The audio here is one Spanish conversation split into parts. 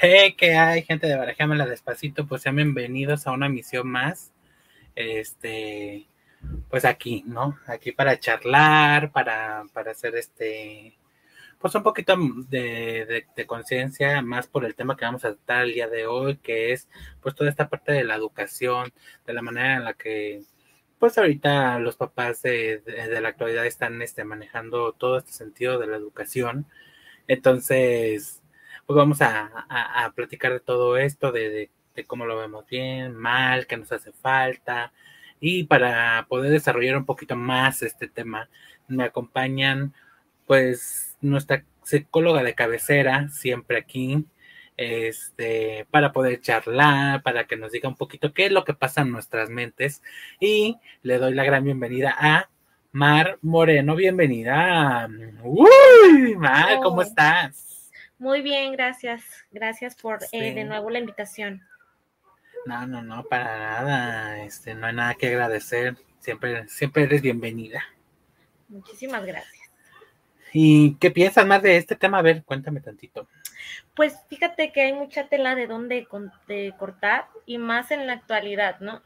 Hey, ¿qué hay, gente de Barajamela Despacito? Pues sean bienvenidos a una misión más. Este, pues aquí, ¿no? Aquí para charlar, para, para hacer este, pues un poquito de, de, conciencia más por el tema que vamos a tratar el día de hoy, que es pues toda esta parte de la educación, de la manera en la que pues ahorita los papás de, de la actualidad están este, manejando todo este sentido de la educación. Entonces, pues vamos a, platicar de todo esto, de, cómo lo vemos bien, mal, qué nos hace falta. Y para poder desarrollar un poquito más este tema, me acompañan pues nuestra psicóloga de cabecera, siempre aquí, este, para poder charlar, para que nos diga un poquito qué es lo que pasa en nuestras mentes. Y le doy la gran bienvenida a Mar Moreno, bienvenida. Uy, Mar, ¿cómo estás? Muy bien, gracias. Gracias por eh, de nuevo la invitación. No, no, no, para nada. Este, no hay nada que agradecer. Siempre, siempre eres bienvenida. Muchísimas gracias. ¿Y qué piensas más de este tema? A ver, cuéntame tantito. Pues fíjate que hay mucha tela de dónde de cortar y más en la actualidad, ¿no?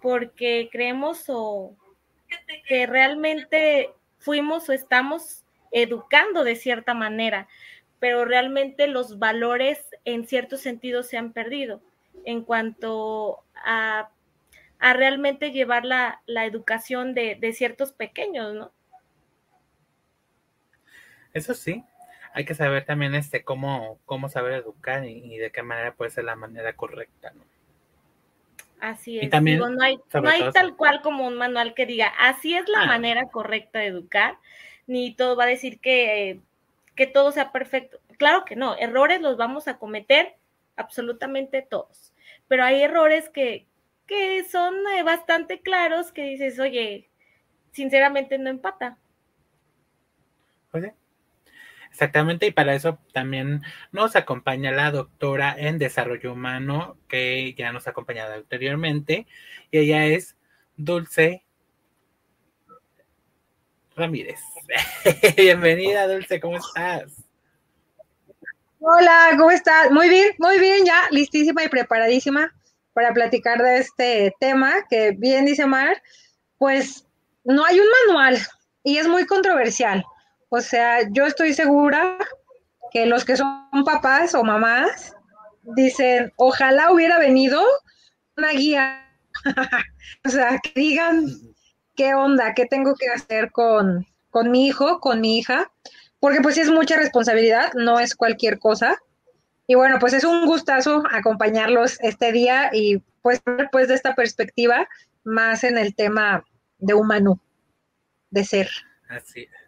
Porque creemos o que realmente fuimos o estamos educando de cierta manera, pero realmente los valores en cierto sentido se han perdido en cuanto a, realmente llevar la, educación de, ciertos pequeños, ¿no? Eso sí, hay que saber también este cómo, cómo saber educar y, de qué manera puede ser la manera correcta, ¿no? Así es. también, no hay, tal cual como un manual que diga, así es la ah. manera correcta de educar, ni todo va a decir que que todo sea perfecto. Claro que no, errores los vamos a cometer absolutamente todos, pero hay errores que, que son eh, bastante claros que dices, oye, sinceramente no empata. Exactamente, y para eso también nos acompaña la doctora en desarrollo humano, que ya nos ha acompañado anteriormente, y ella es Dulce Ramírez. Bienvenida, Dulce, ¿cómo estás? Hola, ¿cómo estás? Muy bien, muy bien, ya listísima y preparadísima para platicar de este tema que bien dice Mar, pues no hay un manual y es muy controversial. O sea, yo estoy segura que los que son papás o mamás dicen, ojalá hubiera venido una guía. o sea, que digan qué onda, qué tengo que hacer con, con mi hijo, con mi hija, porque pues es mucha responsabilidad, no es cualquier cosa. Y bueno, pues es un gustazo acompañarlos este día y pues, pues de esta perspectiva más en el tema de humano, de ser. Así es.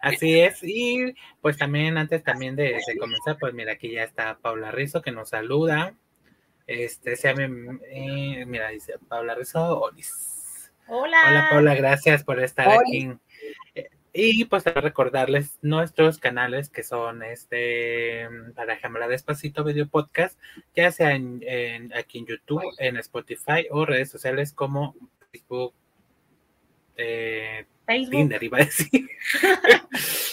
Así es, y pues también antes también de, comenzar, pues mira, aquí ya está Paula Rizo que nos saluda. Este, se llama, eh, mira, dice Paula Rizo Olis. Hola. Hola, Paula, gracias por estar aquí. Eh, y pues recordarles nuestros canales que son este para Jamla Despacito Video Podcast, ya sea en, aquí en YouTube, en Spotify o redes sociales como Facebook, eh, Facebook. Tinder iba a decir.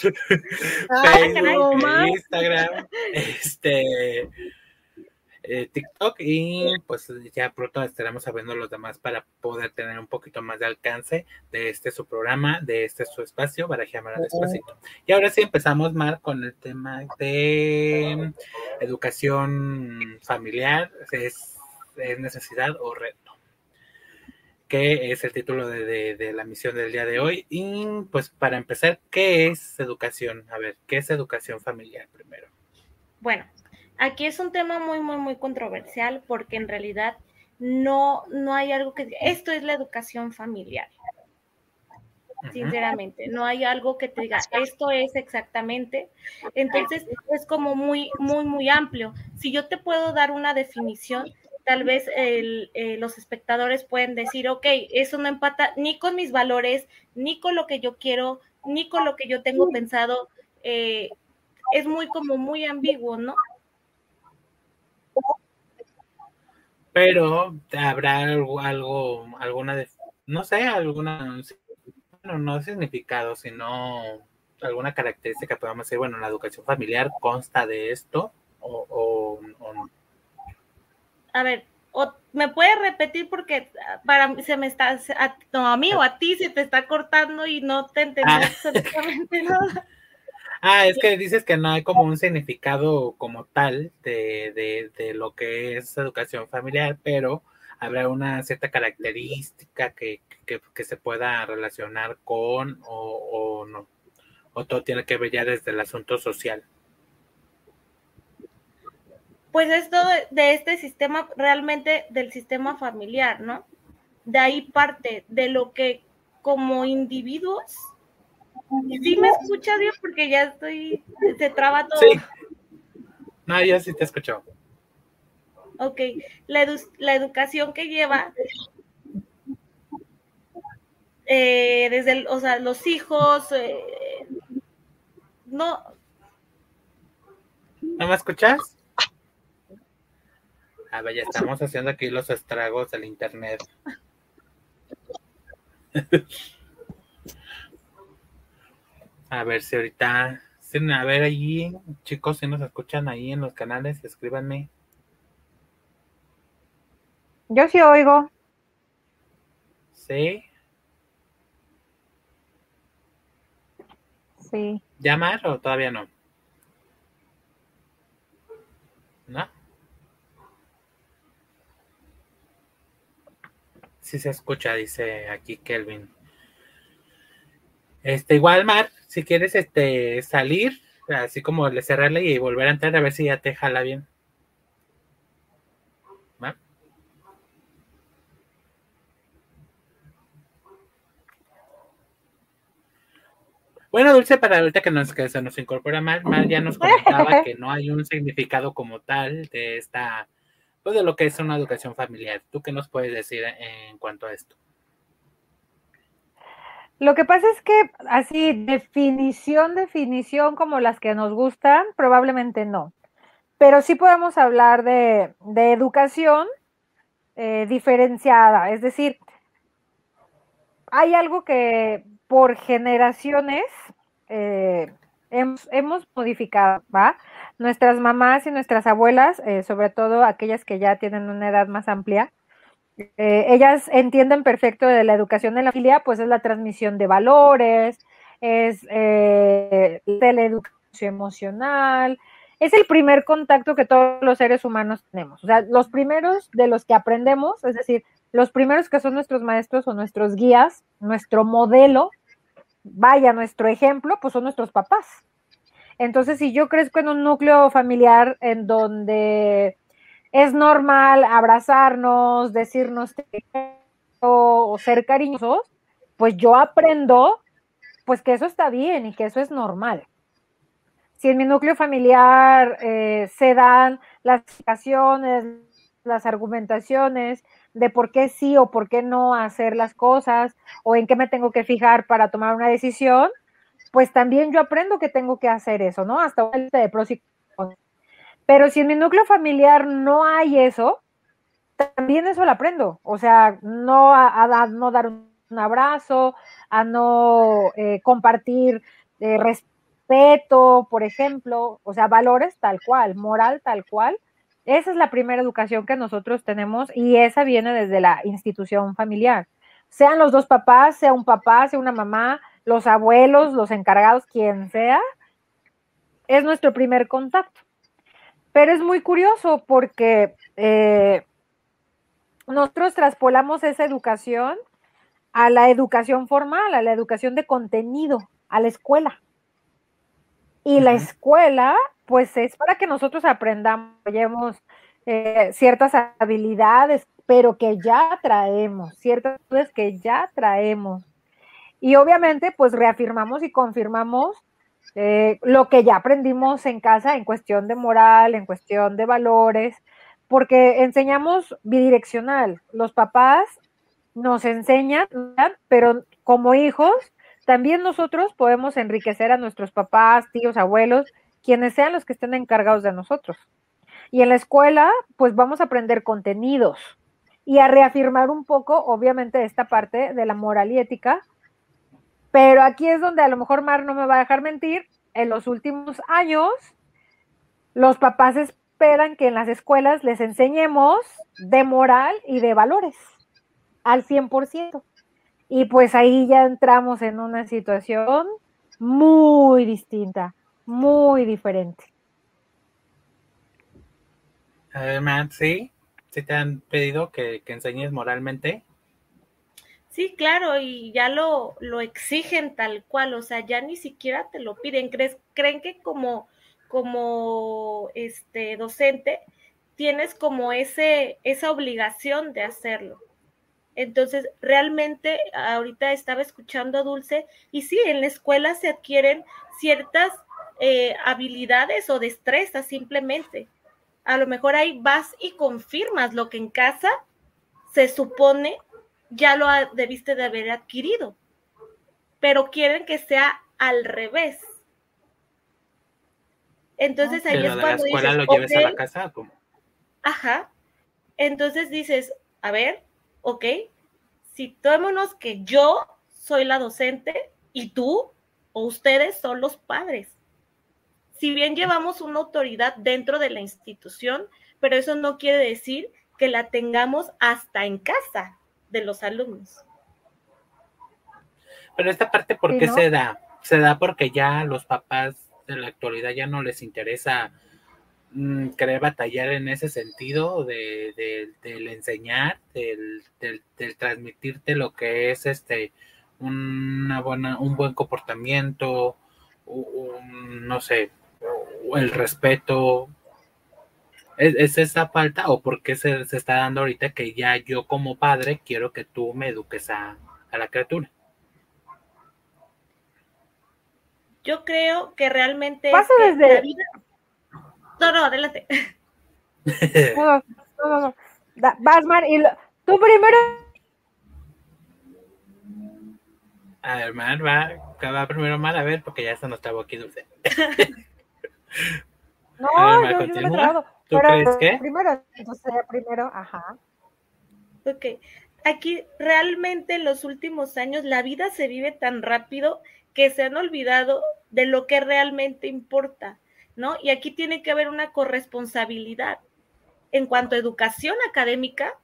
Facebook, Instagram, este eh, TikTok y pues ya pronto estaremos sabiendo los demás para poder tener un poquito más de alcance de este su programa, de este su espacio, para llamar despacito. Y ahora sí empezamos, Mar, con el tema de educación familiar, es, necesidad o reto, que es el título de, de la misión del día de hoy. Y pues para empezar, ¿qué es educación? A ver, ¿qué es educación familiar primero? Bueno, Aquí es un tema muy, muy, muy controversial porque en realidad no, no hay algo que... Esto es la educación familiar. Sinceramente, no hay algo que te diga, esto es exactamente. Entonces, es como muy, muy, muy amplio. Si yo te puedo dar una definición, tal vez eh, los espectadores pueden decir, ok, eso no empata ni con mis valores, ni con lo que yo quiero, ni con lo que yo tengo pensado. Eh, es muy como muy ambiguo, ¿no? Pero habrá algo, algo alguna, no sé, alguna, bueno, no significado, sino alguna característica, podemos decir, bueno, la educación familiar consta de esto, o, a ver, o me puedes repetir porque para se me está, a, no, a mí o a ti se te está cortando y no te entendí ah. absolutamente nada. Ah, es que dices que no hay como un significado como tal de, de, de lo que es educación familiar, pero habrá una cierta característica que, que, que se pueda relacionar con o, o, no. O todo tiene que ver ya desde el asunto social. Pues esto de este sistema, realmente del sistema familiar, ¿no? De ahí parte de lo que como individuos Sí me escuchas bien porque ya estoy, se traba todo. Sí. No, ya sí te escucho. Ok, la, la educación que lleva eh, desde, o sea, los hijos, eh, no. ¿No me escuchas? A ver, ya estamos haciendo aquí los estragos del internet. A ver si ahorita, a ver allí, chicos, si nos escuchan ahí en los canales, escríbanme. Yo sí oigo. ¿Sí? Sí. ¿Llamar o todavía no? ¿No? Sí se escucha, dice aquí Kelvin. Este, igual, Mar, si quieres este, salir, así como le cerrarle y volver a entrar a ver si ya te jala bien. Bueno, Dulce, para ahorita que, nos, que se nos incorpora Mar, Mar ya nos comentaba que no hay un significado como tal de esta, pues de lo que es una educación familiar. ¿Tú qué nos puedes decir en cuanto a esto? Lo que pasa es que así, definición, definición como las que nos gustan, probablemente no. Pero sí podemos hablar de, educación eh, diferenciada. Es decir, hay algo que por generaciones eh, hemos, modificado, ¿va? Nuestras mamás y nuestras abuelas, eh, sobre todo aquellas que ya tienen una edad más amplia, eh, ellas entienden perfecto de la educación en la familia, pues es la transmisión de valores, es eh, la educación emocional, es el primer contacto que todos los seres humanos tenemos. O sea, los primeros de los que aprendemos, es decir, los primeros que son nuestros maestros o nuestros guías, nuestro modelo, vaya, nuestro ejemplo, pues son nuestros papás. Entonces, si yo crezco en un núcleo familiar en donde es normal abrazarnos, decirnos o ser cariñosos, pues yo aprendo pues que eso está bien y que eso es normal. Si en mi núcleo familiar eh, se dan las explicaciones, las argumentaciones de por qué sí o por qué no hacer las cosas o en qué me tengo que fijar para tomar una decisión, pues también yo aprendo que tengo que hacer eso, ¿no? Hasta de pros y. Pero si en mi núcleo familiar no hay eso, también eso lo aprendo. O sea, no a, no dar un, abrazo, a no eh, compartir eh, respeto, por ejemplo, o sea, valores tal cual, moral tal cual. Esa es la primera educación que nosotros tenemos y esa viene desde la institución familiar. Sean los dos papás, sea un papá, sea una mamá, los abuelos, los encargados, quien sea, es nuestro primer contacto. Pero es muy curioso porque eh, nosotros traspolamos esa educación a la educación formal, a la educación de contenido, a la escuela. Y la escuela, pues es para que nosotros aprendamos, eh, ciertas habilidades, pero que ya traemos, ciertas cosas que ya traemos. Y obviamente, pues reafirmamos y confirmamos eh, lo que ya aprendimos en casa en cuestión de moral, en cuestión de valores, porque enseñamos bidireccional. Los papás nos enseñan, pero como hijos, también nosotros podemos enriquecer a nuestros papás, tíos, abuelos, quienes sean los que estén encargados de nosotros. Y en la escuela, pues vamos a aprender contenidos y a reafirmar un poco, obviamente, esta parte de la moral y ética, pero aquí es donde a lo mejor Mar no me va a dejar mentir. En los últimos años, los papás esperan que en las escuelas les enseñemos de moral y de valores al 100%. Y pues ahí ya entramos en una situación muy distinta, muy diferente. ¿sí? ¿Sí te han pedido que, enseñes moralmente? Sí, claro, y ya lo, lo exigen tal cual, o sea, ya ni siquiera te lo piden. ¿Crees, creen que como, como este docente tienes como ese, esa obligación de hacerlo. Entonces, realmente ahorita estaba escuchando a Dulce y sí, en la escuela se adquieren ciertas eh, habilidades o destrezas simplemente. A lo mejor ahí vas y confirmas lo que en casa se supone ya lo debiste de haber adquirido, pero quieren que sea al revés. Entonces ahí es cuando la escuela lo lleves a la casa, ¿cómo? Ajá. Entonces dices, a ver, ok, si tomémonos que yo soy la docente y tú o ustedes son los padres. Si bien llevamos una autoridad dentro de la institución, pero eso no quiere decir que la tengamos hasta en casa de los alumnos. Pero esta parte, ¿por qué se da? Se da porque ya los papás de la actualidad ya no les interesa Mm, querer batallar en ese sentido de, del enseñar, del, transmitirte lo que es este una buena, un buen comportamiento, no sé, el respeto. ¿Es, esa falta o por qué se, está dando ahorita que ya yo como padre quiero que tú me eduques a, la criatura? Yo creo que realmente Pasa desde la vida no, no, adelante. no, no, no. Basman, y tú primero. A ver, Mar, va, va primero Mar, a ver, porque ya se nos trabó aquí dulce. no, yo, yo me he ¿Tú crees que? Primero, entonces primero, ajá. Ok. Aquí realmente en los últimos años la vida se vive tan rápido que se han olvidado de lo que realmente importa. ¿no? Y aquí tiene que haber una corresponsabilidad en cuanto a educación académica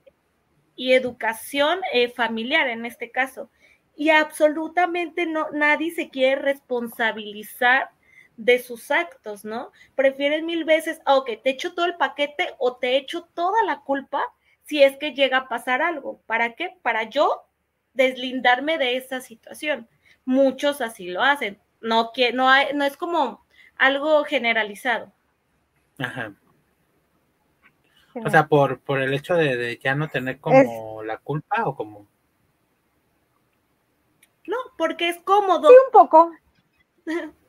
y educación eh, familiar en este caso. Y absolutamente no, nadie se quiere responsabilizar de sus actos, ¿no? Prefieren mil veces, ah, ok, te echo todo el paquete o te echo toda la culpa si es que llega a pasar algo. ¿Para qué? Para yo deslindarme de esa situación. Muchos así lo hacen. No, que, no, hay, no es como algo generalizado. Ajá. O sea, por, por el hecho de, ya no tener como la culpa o como... No, porque es cómodo. Sí, un poco.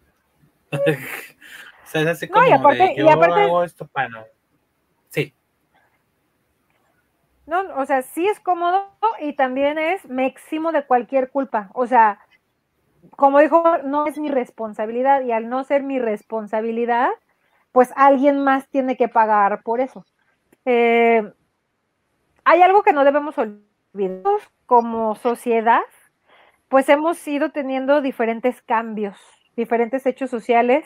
o sea, es así como y aparte, yo hago esto para no. Sí. No, o sea, sí es cómodo y también es me eximo de cualquier culpa. O sea, como dijo, no es mi responsabilidad y al no ser mi responsabilidad, pues alguien más tiene que pagar por eso. Eh, hay algo que no debemos olvidar como sociedad, pues hemos ido teniendo diferentes cambios, diferentes hechos sociales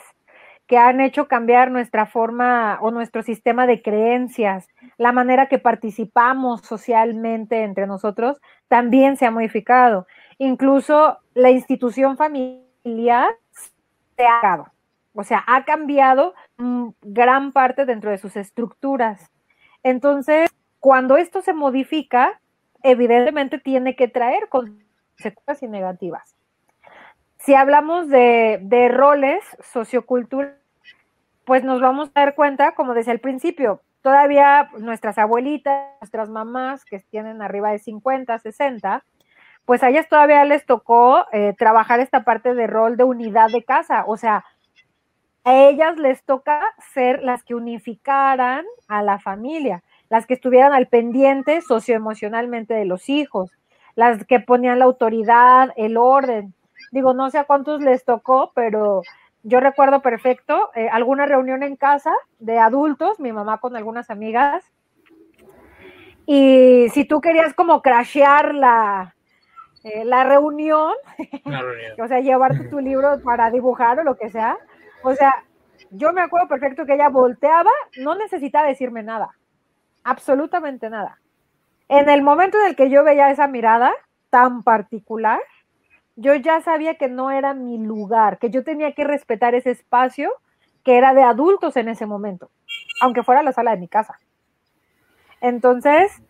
que han hecho cambiar nuestra forma o nuestro sistema de creencias, la manera que participamos socialmente entre nosotros también se ha modificado incluso la institución familiar se ha cambiado, o sea, ha cambiado gran parte dentro de sus estructuras. Entonces, cuando esto se modifica, evidentemente tiene que traer consecuencias negativas. Si hablamos de, de roles socioculturales, pues nos vamos a dar cuenta, como decía al principio, todavía nuestras abuelitas, nuestras mamás que tienen arriba de 50, 60, pues a ellas todavía les tocó eh, trabajar esta parte de rol de unidad de casa, o sea, a ellas les toca ser las que unificaran a la familia, las que estuvieran al pendiente socioemocionalmente de los hijos, las que ponían la autoridad, el orden. Digo, no sé a cuántos les tocó, pero yo recuerdo perfecto eh, alguna reunión en casa de adultos, mi mamá con algunas amigas, y si tú querías como crashear la, eh, la, reunión, o sea, llevarte tu libro para dibujar o lo que sea, o sea, yo me acuerdo perfecto que ella volteaba, no necesitaba decirme nada, absolutamente nada. En el momento en el que yo veía esa mirada tan particular, yo ya sabía que no era mi lugar, que yo tenía que respetar ese espacio que era de adultos en ese momento, aunque fuera la sala de mi casa. Entonces,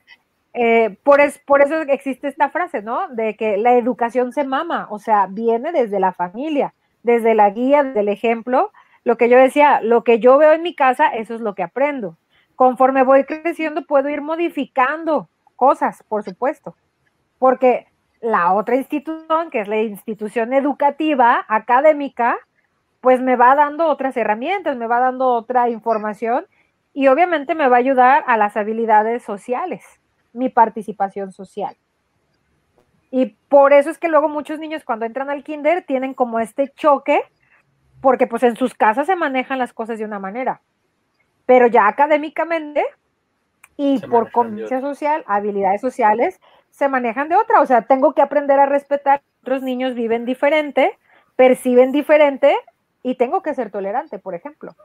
eh, por, por eso existe esta frase, ¿no? De que la educación se mama, o sea, viene desde la familia, desde la guía, desde el ejemplo. Lo que yo decía, lo que yo veo en mi casa, eso es lo que aprendo. Conforme voy creciendo, puedo ir modificando cosas, por supuesto, porque la otra institución, que es la institución educativa, académica, pues me va dando otras herramientas, me va dando otra información y obviamente me va a ayudar a las habilidades sociales, mi participación social. Y por eso es que luego muchos niños cuando entran al kinder tienen como este choque, porque pues en sus casas se manejan las cosas de una manera, pero ya académicamente y por convivencia social, habilidades sociales, se manejan de otra. O sea, tengo que aprender a respetar. Otros niños viven diferente, perciben diferente y tengo que ser tolerante, por ejemplo.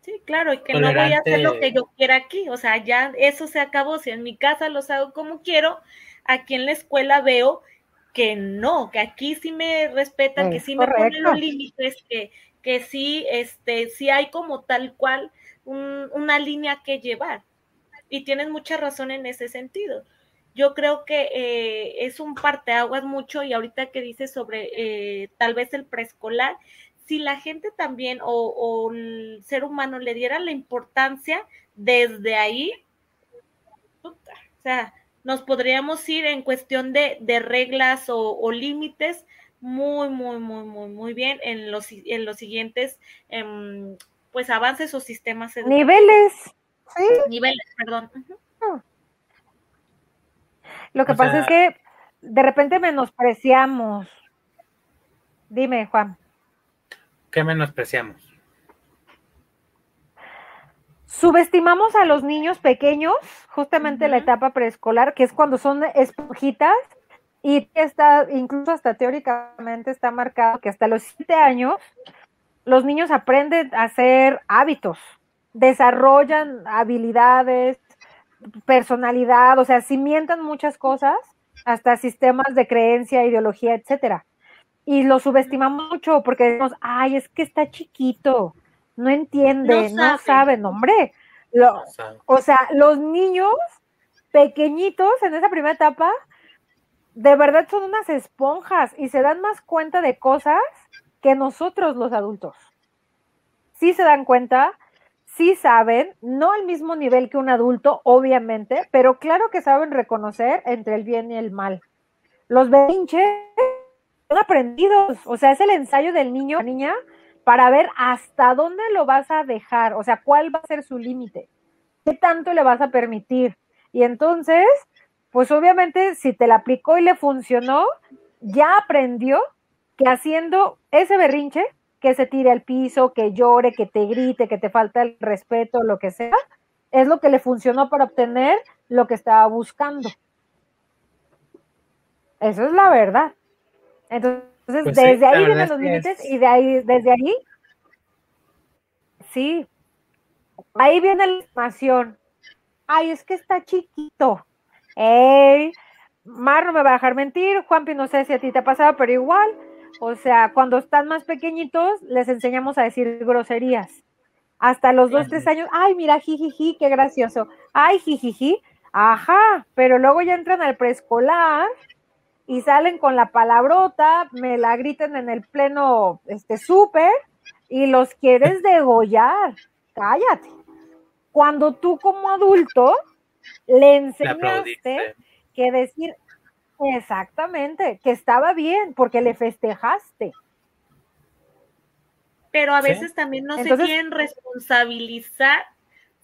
Sí, claro, y que no voy a hacer lo que yo quiera aquí, o sea, ya eso se acabó, si en mi casa los hago como quiero, aquí en la escuela veo que no, que aquí sí me respetan, que sí me ponen los límites, que, que sí, este, sí hay como tal cual una línea que llevar. Y tienes mucha razón en ese sentido. Yo creo que eh, es un parteaguas mucho y ahorita que dices sobre eh, tal vez el preescolar, si la gente también o, el ser humano le diera la importancia desde ahí, o sea, nos podríamos ir en cuestión de, reglas o, límites muy, muy, muy, muy, muy bien en los, en los siguientes, em, pues, avances o sistemas Niveles. ¿Sí? Niveles, perdón. Lo que pasa es que de repente menospreciamos. Dime, Juan. ¿Qué menospreciamos? Subestimamos a los niños pequeños, justamente la etapa preescolar, que es cuando son esponjitas y está, incluso hasta teóricamente está marcado que hasta los siete años los niños aprenden a hacer hábitos, desarrollan habilidades, personalidad, o sea, cimientan muchas cosas, hasta sistemas de creencia, ideología, etcétera y lo subestimamos mucho porque decimos, ay, es que está chiquito, no entiende, no sabe, no hombre. o sea, los niños pequeñitos en esa primera etapa, de verdad son unas esponjas y se dan más cuenta de cosas que nosotros los adultos. Sí se dan cuenta, sí saben, no al mismo nivel que un adulto, obviamente, pero claro que saben reconocer entre el bien y el mal. Los berrinches son aprendidos, o sea, es el ensayo del niño, la niña, para ver hasta dónde lo vas a dejar, o sea, cuál va a ser su límite, qué tanto le vas a permitir. Y entonces, pues obviamente, si te la aplicó y le funcionó, ya aprendió que haciendo ese berrinche, que se tire al piso, que llore, que te grite, que te falta el respeto, lo que sea, es lo que le funcionó para obtener lo que estaba buscando. Eso es la verdad. Entonces, pues desde ahí vienen los límites y de ahí, desde ahí, sí, ahí viene la información. Ay, es que está chiquito. Ey, Mar no me va a dejar mentir, Juanpi, no sé si a ti te ha pasado, pero igual, o sea, cuando están más pequeñitos, les enseñamos a decir groserías. Hasta los dos, tres años, ay, mira, jijiji, qué gracioso. Ay, jijiji, ajá, pero luego ya entran al preescolar y salen con la palabrota, me la griten en el pleno este súper y los quieres degollar. Cállate. Cuando tú como adulto le enseñaste que decir exactamente que estaba bien porque le festejaste. Pero a veces también no se quieren responsabilizar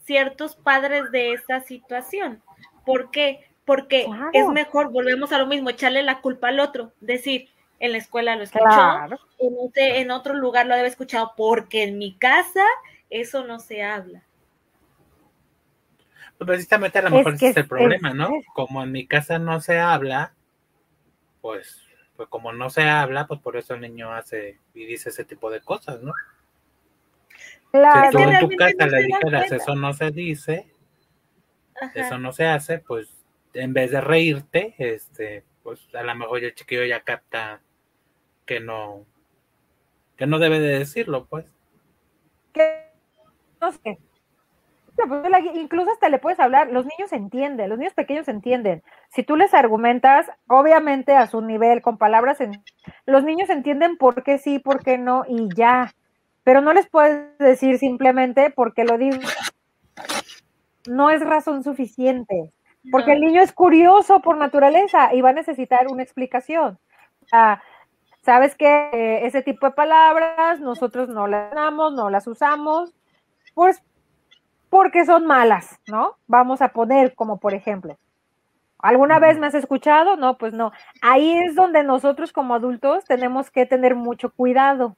ciertos padres de esa situación. ¿Por qué? porque es mejor, volvemos a lo mismo, echarle la culpa al otro, decir, en la escuela lo escuchó, en, otro lugar lo debe escuchado, porque en mi casa eso no se habla. Pues precisamente a lo mejor ese es el problema, ¿no? Como en mi casa no se habla, pues, pues como no se habla, pues por eso el niño hace y dice ese tipo de cosas, ¿no? Claro. Si tú en tu casa no le dijeras, eso no se dice, Ajá. eso no se hace, pues en vez de reírte, este, pues a lo mejor el chiquillo ya capta que no, que no debe de decirlo, pues. que no sé. Pues, incluso hasta le puedes hablar, los niños entienden, los niños pequeños entienden. Si tú les argumentas, obviamente a su nivel, con palabras, en- los niños entienden por qué sí, por qué no, y ya. Pero no les puedes decir simplemente porque lo digo. No es razón suficiente, porque el niño es curioso por naturaleza y va a necesitar una explicación. Ah, Sabes que eh, ese tipo de palabras nosotros no las damos, no las usamos, pues porque son malas, ¿no? Vamos a poner como por ejemplo, ¿alguna vez me has escuchado? No, pues no. Ahí es donde nosotros como adultos tenemos que tener mucho cuidado,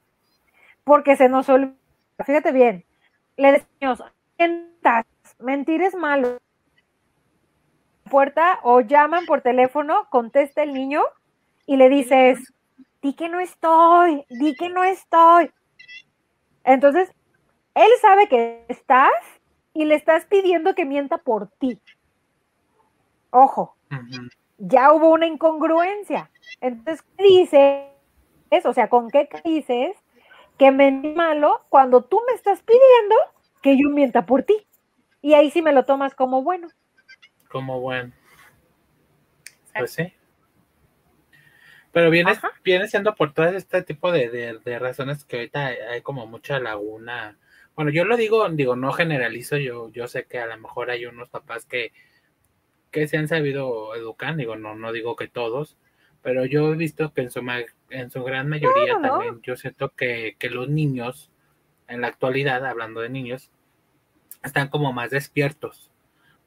porque se nos olvida, fíjate bien, le decimos, "Mientas, mentir es malo. Puerta o llaman por teléfono, contesta el niño y le dices, di que no estoy, di que no estoy. Entonces, él sabe que estás y le estás pidiendo que mienta por ti. Ojo, ya hubo una incongruencia. Entonces, ¿qué dices? O sea, ¿con qué dices que mentí malo cuando tú me estás pidiendo que yo mienta por ti? Y ahí sí me lo tomas como bueno. Como bueno. Pues sí. Pero viene, viene siendo por todo este tipo de, de- de razones que ahorita hay como mucha laguna. Bueno, yo lo digo, digo, no generalizo, yo, yo sé que a lo mejor hay unos papás que, que se han sabido educar, digo, no, no digo que todos, pero yo he visto que en su, ma- en su gran mayoría también, yo siento que, que los niños, en la actualidad, hablando de niños, están como más despiertos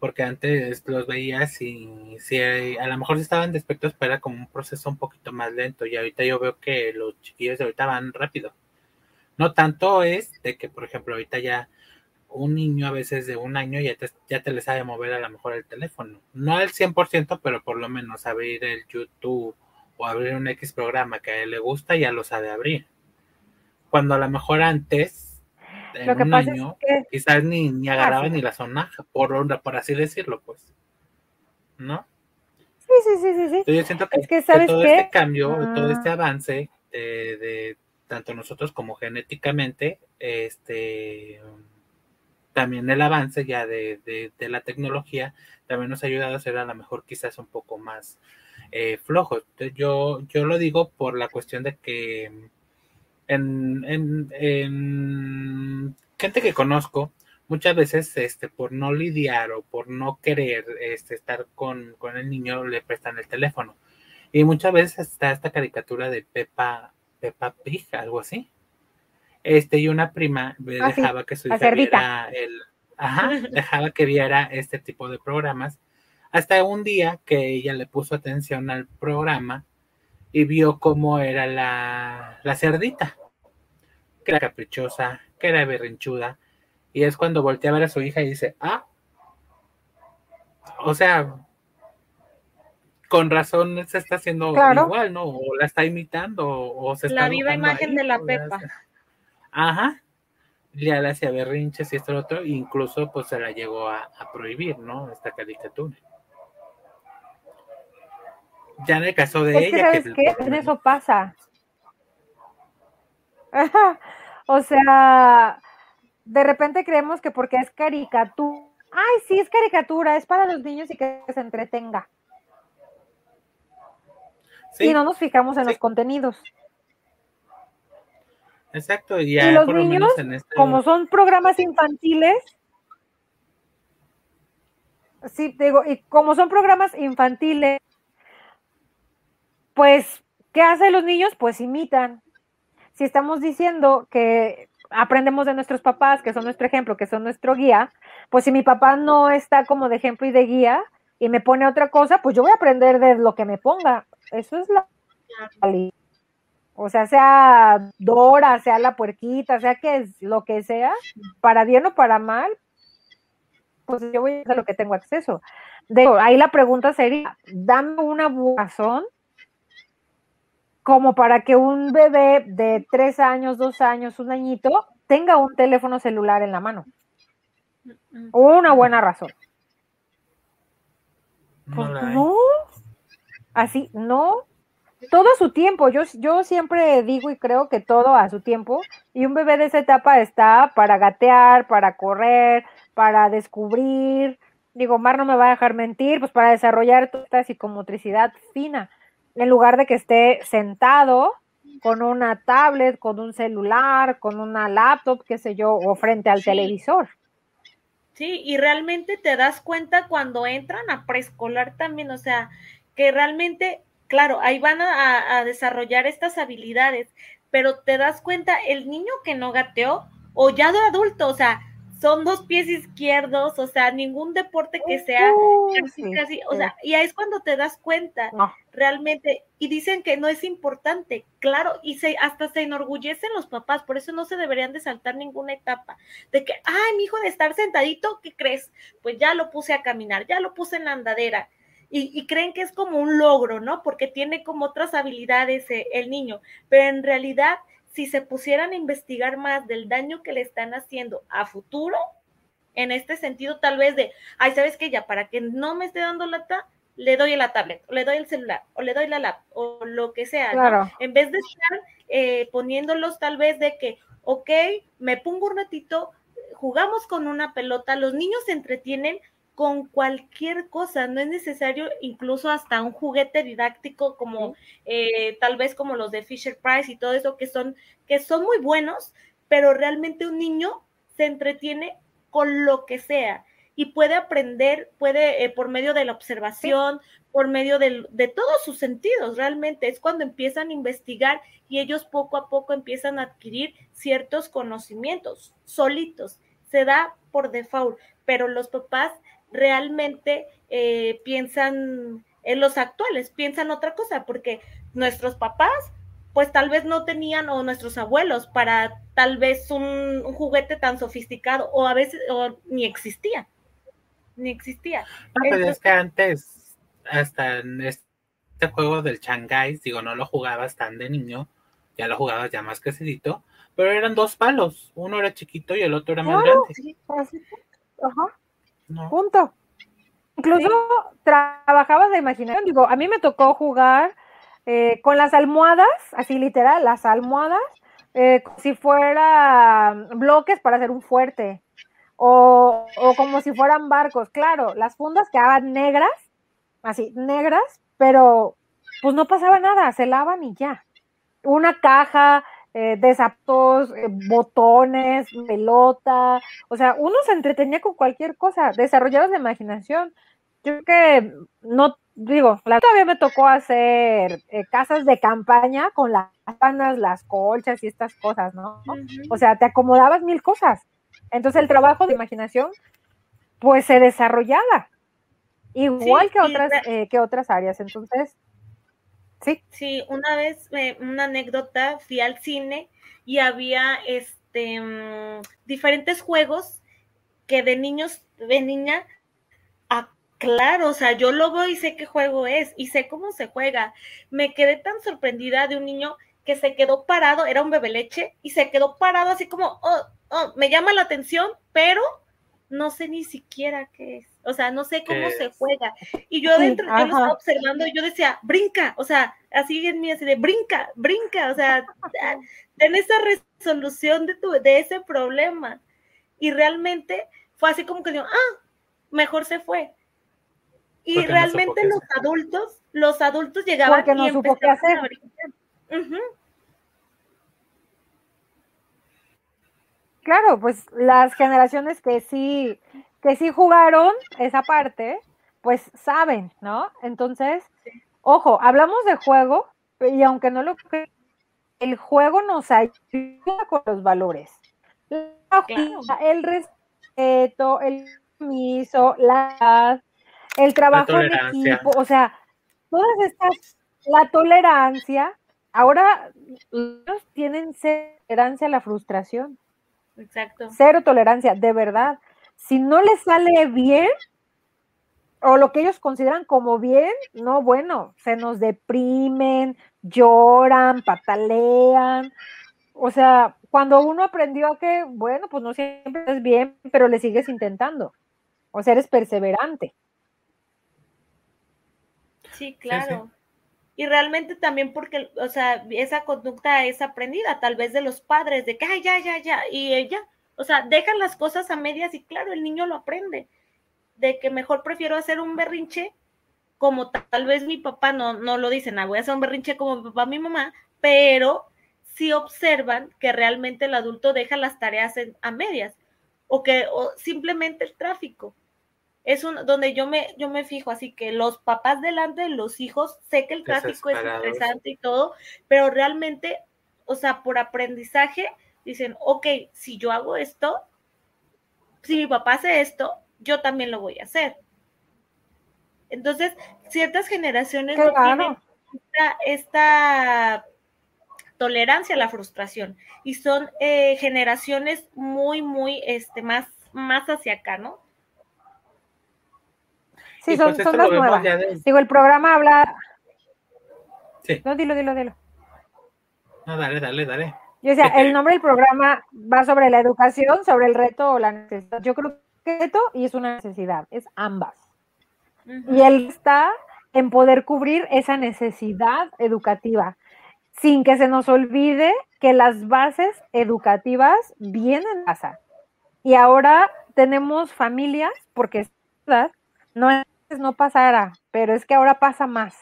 porque antes los veías y si a lo mejor sí estaban despiertos, pero era como un proceso un poquito más lento y ahorita yo veo que los chiquillos de ahorita van rápido. No tanto es de que, por ejemplo, ahorita ya un niño a veces de un año ya te, ya te le sabe mover a lo mejor el teléfono. No al 100%, pero por lo menos abrir el YouTube o abrir un X programa que a él le gusta ya lo sabe abrir. Cuando a lo mejor antes, en Lo que un pasa año, es que quizás ni, ni agarraba sí. ni la sonaja, por, por así decirlo, pues. ¿No? sí, sí, sí, sí, sí. Yo siento que, Es que, que ¿sabes todo qué? este cambio, todo Ah. este avance de, de tanto nosotros como genéticamente, este también el avance ya de, de, la tecnología también nos ha ayudado a ser a lo mejor quizás un poco más eh, flojos. Yo, yo lo digo por la cuestión de que en, en, en gente que conozco, muchas veces este por no lidiar o por no querer este, estar con, con el niño le prestan el teléfono y muchas veces está esta caricatura de Peppa Peppa Pig algo así. Este y una prima Ah, sí, dejaba que su hija viera el ajá dejaba que viera este tipo de programas. Hasta un día que ella le puso atención al programa y vio cómo era la, la cerdita que era caprichosa que era berrinchuda y es cuando voltea a ver a su hija y dice, ah, o sea, con razón se está haciendo Claro. igual, ¿no? O la está imitando, o, o se está La viva imagen ahí, de la Pepa. Ajá. Ya le hacía berrinches y esto y lo otro, incluso pues se la llegó a, a prohibir, ¿no? Esta caricatura. Ya en el caso de Es que, ella, ¿sabes que qué? En eso pasa. o sea, de repente creemos que porque es caricatura. Ay, sí, es caricatura, es para los niños y que se entretenga. Sí, Y no nos fijamos en Sí. los contenidos. exacto, y ya los por lo niños, menos en este Como son programas infantiles, sí, digo, y como son programas infantiles, pues, ¿qué hacen los niños? Pues imitan. Si estamos diciendo que aprendemos de nuestros papás, que son nuestro ejemplo, que son nuestro guía, pues si mi papá no está como de ejemplo y de guía y me pone otra cosa, pues yo voy a aprender de lo que me ponga. Eso es la... O sea, sea Dora, sea la puerquita, sea que es lo que sea, para bien o para mal, pues yo voy a hacer lo que tengo acceso. De, ahí la pregunta sería, dame una razón como para que un bebé de tres años, dos años, un añito, tenga un teléfono celular en la mano. Una buena razón. Pues no, así, no. Todo a su tiempo. Yo, yo siempre digo y creo que todo a su tiempo. Y un bebé de esa etapa está para gatear, para correr, para descubrir. Digo, Mar no me va a dejar mentir, pues para desarrollar toda esta psicomotricidad fina en lugar de que esté sentado con una tablet, con un celular, con una laptop, qué sé yo, o frente al televisor. Sí, y realmente te das cuenta cuando entran a preescolar también, o sea, que realmente, claro, ahí van a, a desarrollar estas habilidades, pero te das cuenta, el niño que no gateó, o ya de adulto, o sea, son dos pies izquierdos, o sea, ningún deporte que sea casi, o sea, y ahí es cuando te das cuenta realmente, y dicen que no es importante, claro, y se, hasta se enorgullecen los papás, por eso no se deberían de saltar ninguna etapa, de que, ay, mi hijo de estar sentadito, ¿qué crees? Pues ya lo puse a caminar, ya lo puse en la andadera, y, y, creen que es como un logro, ¿no? Porque tiene como otras habilidades eh, el niño, pero en realidad si se pusieran a investigar más del daño que le están haciendo a futuro, en este sentido tal vez de, ay, ¿sabes qué? Ya, para que no me esté dando lata, le doy la tablet, o le doy el celular, o le doy la lap, o lo que sea, ¿no? En vez de estar eh, poniéndolos tal vez de que, ok, me pongo un ratito, jugamos con una pelota, los niños se entretienen con cualquier cosa, no es necesario incluso hasta un juguete didáctico como eh, tal vez como los de Fisher Price y todo eso que son, que son muy buenos, pero realmente un niño se entretiene con lo que sea y puede aprender, puede eh, por medio de la observación, por medio de, de, todos sus sentidos, realmente. Es cuando empiezan a investigar y ellos poco a poco empiezan a adquirir ciertos conocimientos solitos, se da por default, pero los papás realmente eh, piensan en los actuales, piensan otra cosa, porque nuestros papás, pues tal vez no tenían, o nuestros abuelos, para tal vez un, juguete tan sofisticado, o a veces, o ni existía, ni existía. No, pero es que antes, hasta en este juego del Shanghai, digo, no lo jugabas tan de niño, ya lo jugabas ya más crecidito, pero eran dos palos, uno era chiquito y el otro era más grande. Ajá. Punto. Incluso trabajabas la imaginación. Digo, a mí me tocó jugar eh, con las almohadas, así literal, las almohadas, eh, si fuera bloques para hacer un fuerte. O, o, como si fueran barcos. Claro, las fundas quedaban negras, así, negras, pero pues no pasaba nada, se lavan y ya. Una caja, eh, desaptos, eh, botones, pelota, o sea, uno se entretenía con cualquier cosa, desarrollabas la imaginación. Yo creo que no, digo, todavía me tocó hacer eh, casas de campaña con las panas, las colchas y estas cosas, ¿no? O sea, te acomodabas mil cosas. Entonces el trabajo de imaginación, pues se desarrollaba, igual que, otras, que otras áreas. Entonces, Sí. Sí, una vez, una anécdota, fui al cine y había este mm, diferentes juegos que de niños, de niña, ah, claro, o sea, yo lo veo y sé qué juego es y sé cómo se juega. Me quedé tan sorprendida de un niño que se quedó parado, era un bebé leche, y se quedó parado así como, oh, oh, me llama la atención, pero no sé ni siquiera qué es. O sea, no sé cómo se juega. Y yo adentro, yo lo estaba observando y yo decía, brinca, o sea, así en mí, así de brinca, brinca, o sea, ten esa resolución de, tu, de ese problema. Y realmente fue así como que digo, ah, mejor se fue. Y realmente los adultos, los adultos llegaban Porque no supo qué hacer. Claro, pues las generaciones que sí que sí jugaron esa parte, pues saben, ¿no? Entonces, ojo, hablamos de juego, y aunque no lo el juego nos ayuda con los valores. El respeto, el permiso, la, el trabajo en equipo, o sea, todas estas, la tolerancia, ahora ellos tienen tolerancia a la frustración. Exacto. Cero tolerancia, de verdad si no les sale bien, o lo que ellos consideran como bien, no, bueno, se nos deprimen, lloran, patalean. O sea, cuando uno aprendió que, bueno, pues no siempre es bien, pero le sigues intentando. O sea, eres perseverante. Sí, claro. Y realmente también porque, o sea, esa conducta es aprendida, tal vez de los padres, de que, ay, ya, ya, ya, y ella, o sea, dejan las cosas a medias y claro, el niño lo aprende, de que mejor prefiero hacer un berrinche, como tal vez mi papá no, no lo dice, nada, voy a hacer un berrinche como mi papá, mi mamá, pero sí observan que realmente el adulto deja las tareas a medias, o que o simplemente el tráfico, es un, donde yo me, yo me fijo, así que los papás delante de los hijos, sé que el tráfico es interesante y todo, pero realmente, o sea, por aprendizaje, dicen, ok, si yo hago esto, si mi papá hace esto, yo también lo voy a hacer. Entonces, ciertas generaciones no tienen esta, tolerancia a la frustración y son eh, generaciones muy, muy, este, más, más hacia acá, ¿no? Sí, son, pues las nuevas. Digo, el programa habla. Sí. No, dilo, dilo, dilo. No, dale, dale, dale. Yo decía, el nombre del programa va sobre la educación, sobre el reto o la necesidad. Yo creo que es reto y es una necesidad, es ambas. Y él está en poder cubrir esa necesidad educativa, sin que se nos olvide que las bases educativas vienen a casa. Y ahora tenemos familias, porque es verdad, no es no pasara, pero es que ahora pasa más.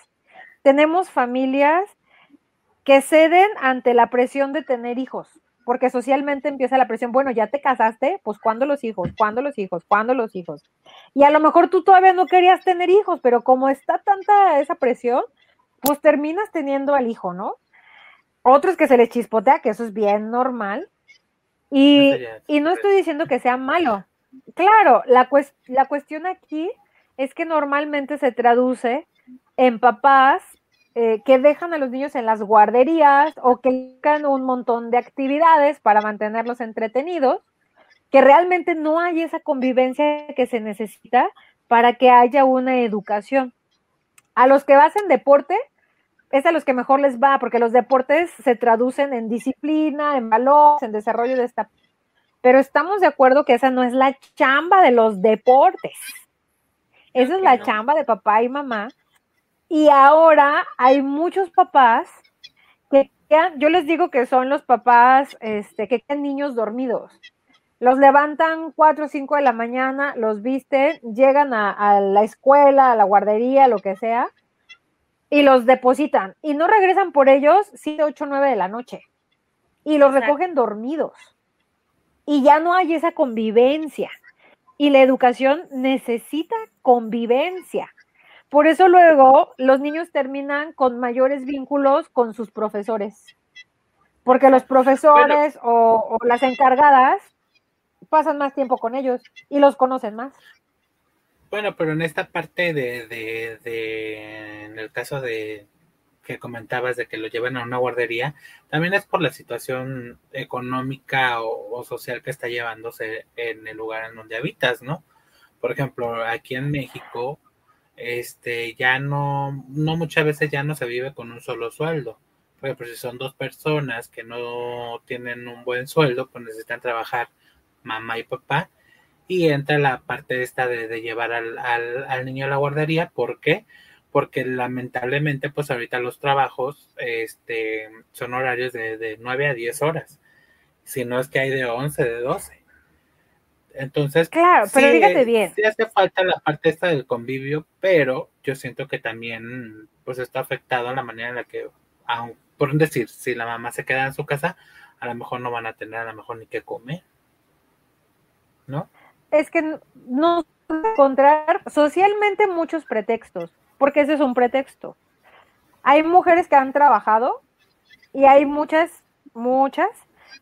Tenemos familias que ceden ante la presión de tener hijos, porque socialmente empieza la presión, bueno, ya te casaste, pues ¿cuándo los hijos? ¿Cuándo los hijos? ¿Cuándo los hijos? Y a lo mejor tú todavía no querías tener hijos, pero como está tanta esa presión, pues terminas teniendo al hijo, ¿no? Otros que se les chispotea, que eso es bien normal. Y, y no estoy diciendo que sea malo. Claro, la, la cuestión aquí es que normalmente se traduce en papás eh, que dejan a los niños en las guarderías o que buscan un montón de actividades para mantenerlos entretenidos, que realmente no hay esa convivencia que se necesita para que haya una educación. A los que hacen deporte, es a los que mejor les va, porque los deportes se traducen en disciplina, en valores, en desarrollo de esta... Pero estamos de acuerdo que esa no es la chamba de los deportes. Esa es la chamba de papá y mamá. Y ahora hay muchos papás que yo les digo que son los papás este, que quedan niños dormidos. Los levantan 4 o 5 de la mañana, los visten, llegan a, la escuela, a la guardería, lo que sea, y los depositan. Y no regresan por ellos 7, 8, 9 de la noche. Y los recogen dormidos. Y ya no hay esa convivencia. Y la educación necesita convivencia. Por eso luego los niños terminan con mayores vínculos con sus profesores, porque los profesores o, las encargadas pasan más tiempo con ellos y los conocen más. Bueno, pero en esta parte de, de, en el caso de que comentabas de que lo lleven a una guardería, también es por la situación económica o social que está llevándose en el lugar en donde habitas, ¿no? por ejemplo, aquí en México, este, ya no, no muchas veces ya no se vive con un solo sueldo. Por ejemplo, si son dos personas que no tienen un buen sueldo, pues necesitan trabajar mamá y papá. Y entra la parte esta de, llevar al, al, niño a la guardería. ¿Por qué? Porque lamentablemente, pues ahorita los trabajos este, son horarios de, de 9 a 10 horas. Si no es que hay de 11, de 12. Entonces, claro, pero fíjate bien. Sí hace falta la parte esta del convivio, pero yo siento que también pues está afectado a la manera en la que, por decir, si la mamá se queda en su casa, a lo mejor no van a tener a lo mejor ni qué comer. ¿No? Es que no encontrar socialmente muchos pretextos, porque ese es un pretexto. Hay mujeres que han trabajado y hay muchas, muchas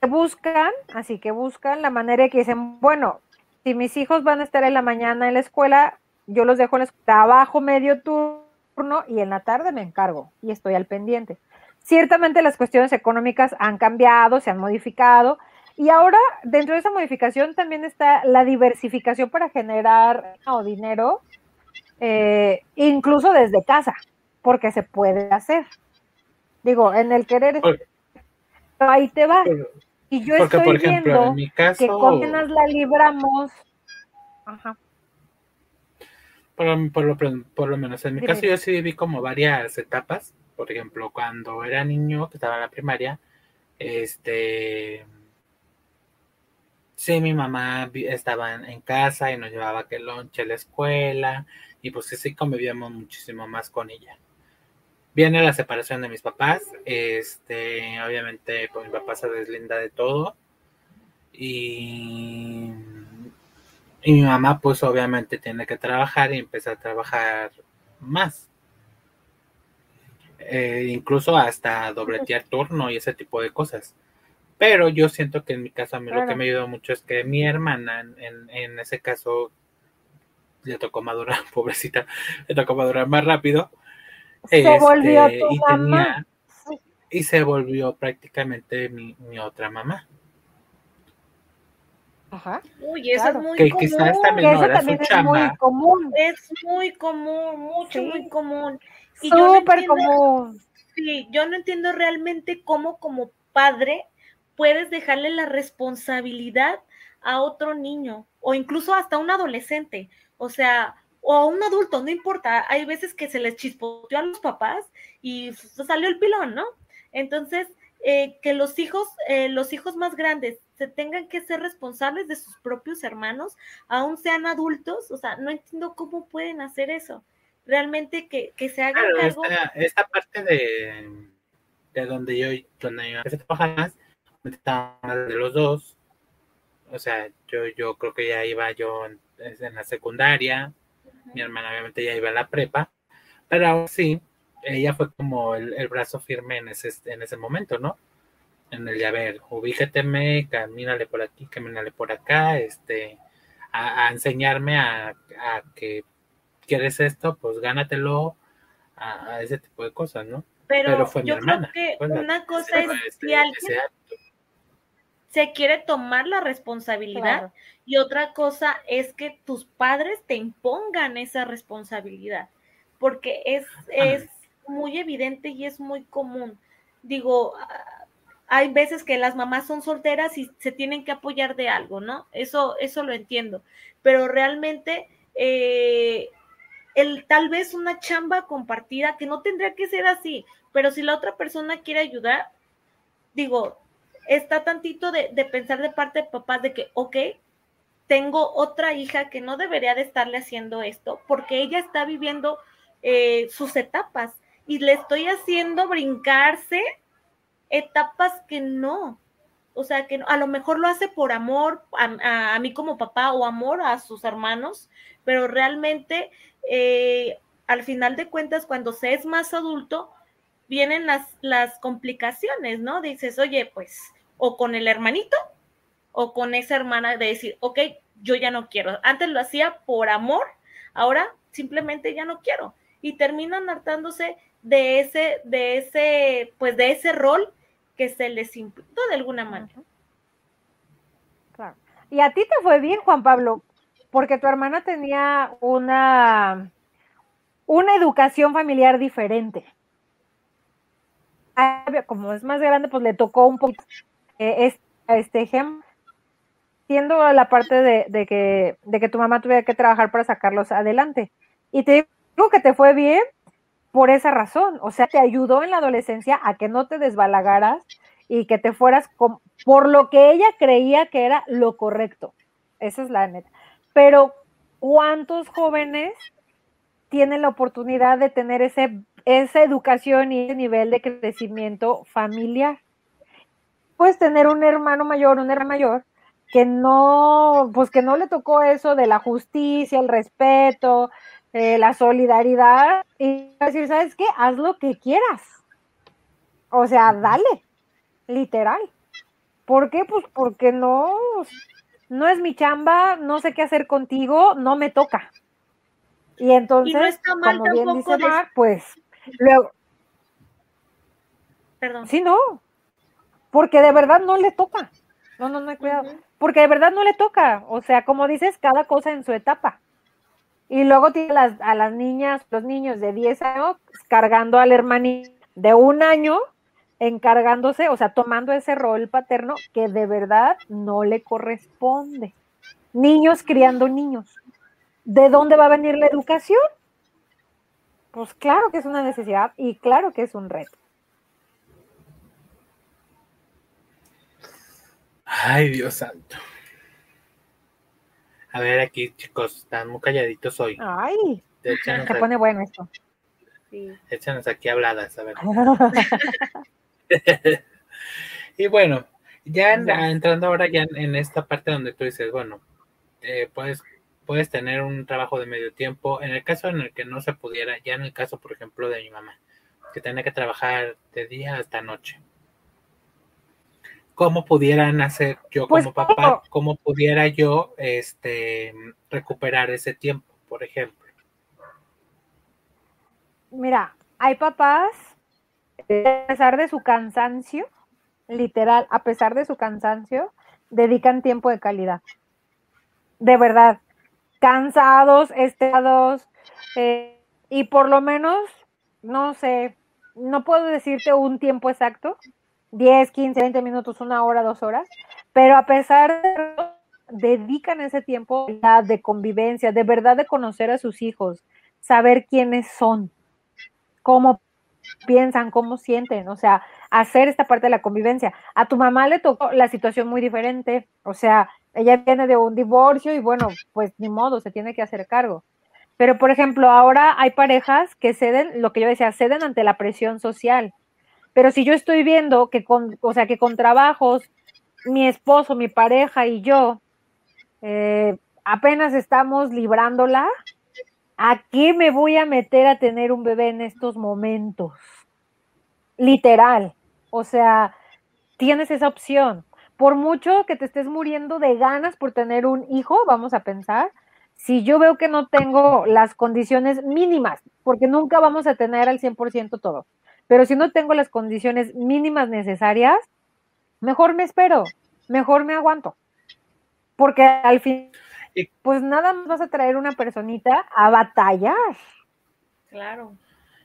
que buscan, así que buscan la manera que dicen, bueno, si mis hijos van a estar en la mañana en la escuela, yo los dejo en el trabajo medio turno y en la tarde me encargo y estoy al pendiente. Ciertamente las cuestiones económicas han cambiado, se han modificado y ahora dentro de esa modificación también está la diversificación para generar dinero, eh, incluso desde casa, porque se puede hacer. Digo, en el querer, Por- ahí te va. Y yo porque, estoy por ejemplo, viendo en mi que caso, nos la libramos. Ajá. por, lo- por lo, por lo menos en mi Dime, caso, yo sí viví como varias etapas. Por ejemplo, cuando era niño, que estaba en la primaria, este. Sí, mi mamá estaba en, en casa y nos llevaba que lonche a la escuela y pues sí, sí convivíamos muchísimo más con ella. Viene la separación de mis papás, este, obviamente pues mi papá se deslinda de todo y, y mi mamá pues obviamente tiene que trabajar y empieza a trabajar más. Eh, incluso hasta dobletear turno y ese tipo de cosas. Pero yo siento que en mi caso a mí lo que me ayudó mucho es que mi hermana, en- en ese caso, le tocó madurar, pobrecita, le tocó madurar más rápido. Se este, volvió tu y mamá. tenía- y se volvió prácticamente mi, mi otra mamá. Ajá. Uy, eso Claro. es muy Que común. quizás también eso también es chamba. muy común. Es muy común, mucho, Sí. muy común. Y yo no Súper entiendo- común. Sí, yo no entiendo realmente cómo como padre puedes dejarle la responsabilidad a otro niño o incluso hasta un adolescente, o sea, o a un adulto, no importa. Hay veces que se les chispoteó a los papás y salió el pilón, ¿no? Entonces, eh, que los hijos, eh, los hijos más grandes se tengan que ser responsables de sus propios hermanos, aún sean adultos, o sea, no entiendo cómo pueden hacer eso. Realmente que, que se hagan Claro, cargo. esta, esta parte de, de donde yo donde yo empecé a trabajar más de los dos. O sea, yo, yo creo que ya iba yo en, en la secundaria, mi hermana obviamente ya iba a la prepa, pero aún sí, ella fue como el, el brazo firme en ese, en ese momento, ¿no? En el de, a ver, ubícateme, camínale por aquí, camínale por acá, este, a, a enseñarme a, a que quieres esto, pues gánatelo, a, a ese tipo de cosas, ¿no? Pero, Pero fue mi yo hermana, creo que fue la una que cosa es si alguien. Se quiere tomar la responsabilidad Claro. y otra cosa es que tus padres te impongan esa responsabilidad, porque es, es muy evidente y es muy común. Digo, hay veces que las mamás son solteras y se tienen que apoyar de algo, ¿no? Eso, eso lo entiendo, pero realmente eh, el tal vez una chamba compartida que no tendría que ser así, pero si la otra persona quiere ayudar, digo, está tantito de, de pensar de parte de papás de que, ok, tengo otra hija que no debería de estarle haciendo esto porque ella está viviendo eh, sus etapas y le estoy haciendo brincarse etapas que no. O sea, que no- a lo mejor lo hace por amor a, mí como papá o amor a sus hermanos, pero realmente eh, al final de cuentas, cuando se es más adulto, vienen las, las complicaciones, ¿no? Dices, oye, pues, o con el hermanito o con esa hermana de decir, ok, yo ya no quiero. Antes lo hacía por amor, ahora simplemente ya no quiero. Y terminan hartándose de ese, de ese, pues de ese rol que se les impuso de alguna manera. Claro. Y a ti te fue bien, Juan Pablo, porque tu hermana tenía una, una educación familiar diferente. Como es más grande, pues le tocó un poquito eh, este, este ejemplo, siendo la parte de, que, de que tu mamá tuviera que trabajar para sacarlos adelante. Y te digo que te fue bien por esa razón, o sea, te ayudó en la adolescencia a que no te desbalagaras y que te fueras por lo que ella creía que era lo correcto. Esa es la neta. Pero, ¿cuántos jóvenes tienen la oportunidad de tener ese, esa educación y ese nivel de crecimiento familiar? Puedes tener un hermano mayor, una hermana mayor, que no, pues que no le tocó eso de la justicia, el respeto, eh, la solidaridad, y decir, ¿sabes qué? Haz lo que quieras. O sea, dale, literal. ¿Por qué? Pues porque no, no es mi chamba, no sé qué hacer contigo, no me toca. Y entonces, está mal como bien dice Mar, pues luego, Perdón. sí, no, porque de verdad no le toca. No, no, no hay cuidado. Porque de verdad no le toca. O sea, como dices, cada cosa en su etapa. Y luego tiene las, a las niñas, los niños de 10 años cargando al hermanito de un año encargándose, o sea, tomando ese rol paterno que de verdad no le corresponde. Niños criando niños. ¿De dónde va a venir la educación? Pues claro que es una necesidad y claro que es un reto. Ay, Dios santo. A ver, aquí, chicos, están muy calladitos hoy. Ay, Échanos, se pone bueno esto. Sí. échanos aquí habladas, a ver. y bueno, ya en- Ya. entrando ahora ya en, en esta parte donde tú dices, bueno, eh, puedes, puedes tener un trabajo de medio tiempo, en el caso en el que no se pudiera, ya en el caso, por ejemplo, de mi mamá, que tenía que trabajar de día hasta noche. ¿Cómo pudieran hacer yo Pues, como papá, ¿cómo? pudiera yo este recuperar ese tiempo, por ejemplo? Mira, hay papás, a pesar de su cansancio, literal, a pesar de su cansancio, dedican tiempo de calidad. De verdad, cansados, estresados, eh, y por lo menos, no sé, no puedo decirte un tiempo exacto, 10, 15, 20 minutos, una hora, dos horas, pero a pesar de dedican ese tiempo de convivencia, de verdad de conocer a sus hijos, saber quiénes son, cómo piensan, cómo sienten, o sea, hacer esta parte de la convivencia. A tu mamá le tocó la situación muy diferente, o sea, ella viene de un divorcio y bueno, pues ni modo, se tiene que hacer cargo. Pero, por ejemplo, ahora hay parejas que ceden, lo que yo decía, ceden ante la presión social. Pero si yo estoy viendo que con, o sea, que con trabajos, mi esposo, mi pareja y yo eh, apenas estamos librándola, ¿a qué me voy a meter a tener un bebé en estos momentos? Literal. O sea, tienes esa opción. Por mucho que te estés muriendo de ganas por tener un hijo, vamos a pensar, si yo veo que no tengo las condiciones mínimas, porque nunca vamos a tener al 100% todo, pero si no tengo las condiciones mínimas necesarias, mejor me espero, mejor me aguanto. Porque al fin, pues nada más vas a traer una personita a batallar. Claro.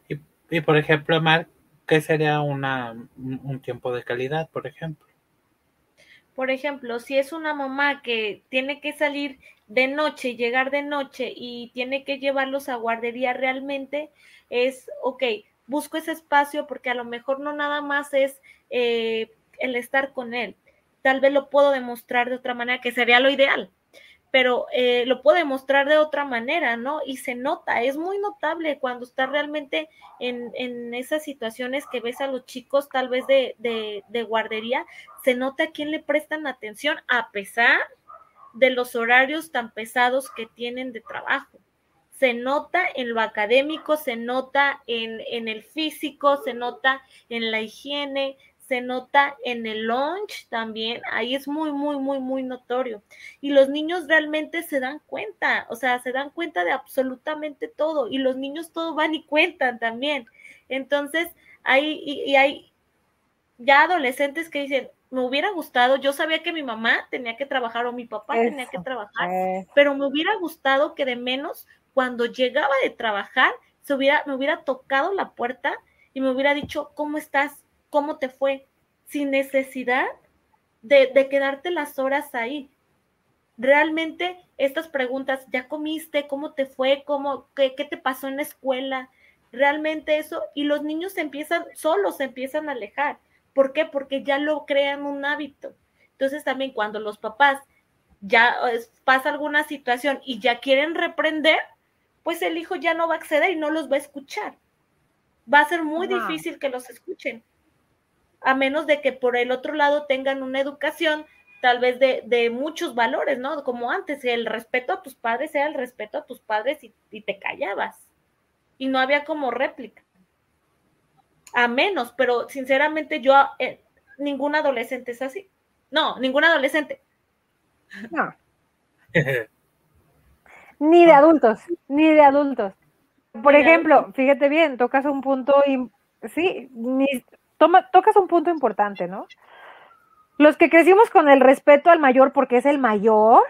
Y, y, por ejemplo, Mar, ¿qué sería una, un un tiempo de calidad, por ejemplo? Por ejemplo, si es una mamá que tiene que salir de noche, llegar de noche y tiene que llevarlos a guardería realmente, es, ok, busco ese espacio porque a lo mejor no nada más es eh, el estar con él. Tal vez lo puedo demostrar de otra manera, que sería lo ideal, pero eh, lo puedo demostrar de otra manera, ¿no? Y se nota, es muy notable cuando está realmente en, en esas situaciones que ves a los chicos tal vez de, de, de guardería, se nota a quién le prestan atención a pesar de los horarios tan pesados que tienen de trabajo. Se nota en lo académico, se nota en, en el físico, se nota en la higiene, se nota en el lunch también, ahí es muy, muy, muy, muy notorio. Y los niños realmente se dan cuenta, o sea, se dan cuenta de absolutamente todo, y los niños todo van y cuentan también. Entonces, hay, y, y hay ya adolescentes que dicen, me hubiera gustado, yo sabía que mi mamá tenía que trabajar o mi papá tenía que trabajar, eh, pero me hubiera gustado que de menos cuando llegaba de trabajar se hubiera, me hubiera tocado la puerta y me hubiera dicho, ¿cómo estás? ¿Cómo te fue? Sin necesidad de, de quedarte las horas ahí. Realmente estas preguntas, ¿ya comiste? ¿Cómo te fue? ¿Cómo, qué, qué te pasó en la escuela? Realmente eso, y los niños se empiezan, solos se empiezan a alejar. ¿Por qué? Porque ya lo crean un hábito. Entonces también cuando los papás ya pasa alguna situación y ya quieren reprender, pues el hijo ya no va a acceder y no los va a escuchar. Va a ser muy Wow. difícil que los escuchen, a menos de que por el otro lado tengan una educación tal vez de, de muchos valores, ¿no? Como antes, el respeto a tus padres era el respeto a tus padres y, y te callabas. Y no había como réplica. A menos, pero sinceramente yo, eh, ningún adolescente es así. No, ningún adolescente. no, ni de adultos, ni de adultos. Por ejemplo, fíjate bien, tocas un punto, im- sí, ni- toma, tocas un punto importante, ¿no? Los que crecimos con el respeto al mayor porque es el mayor,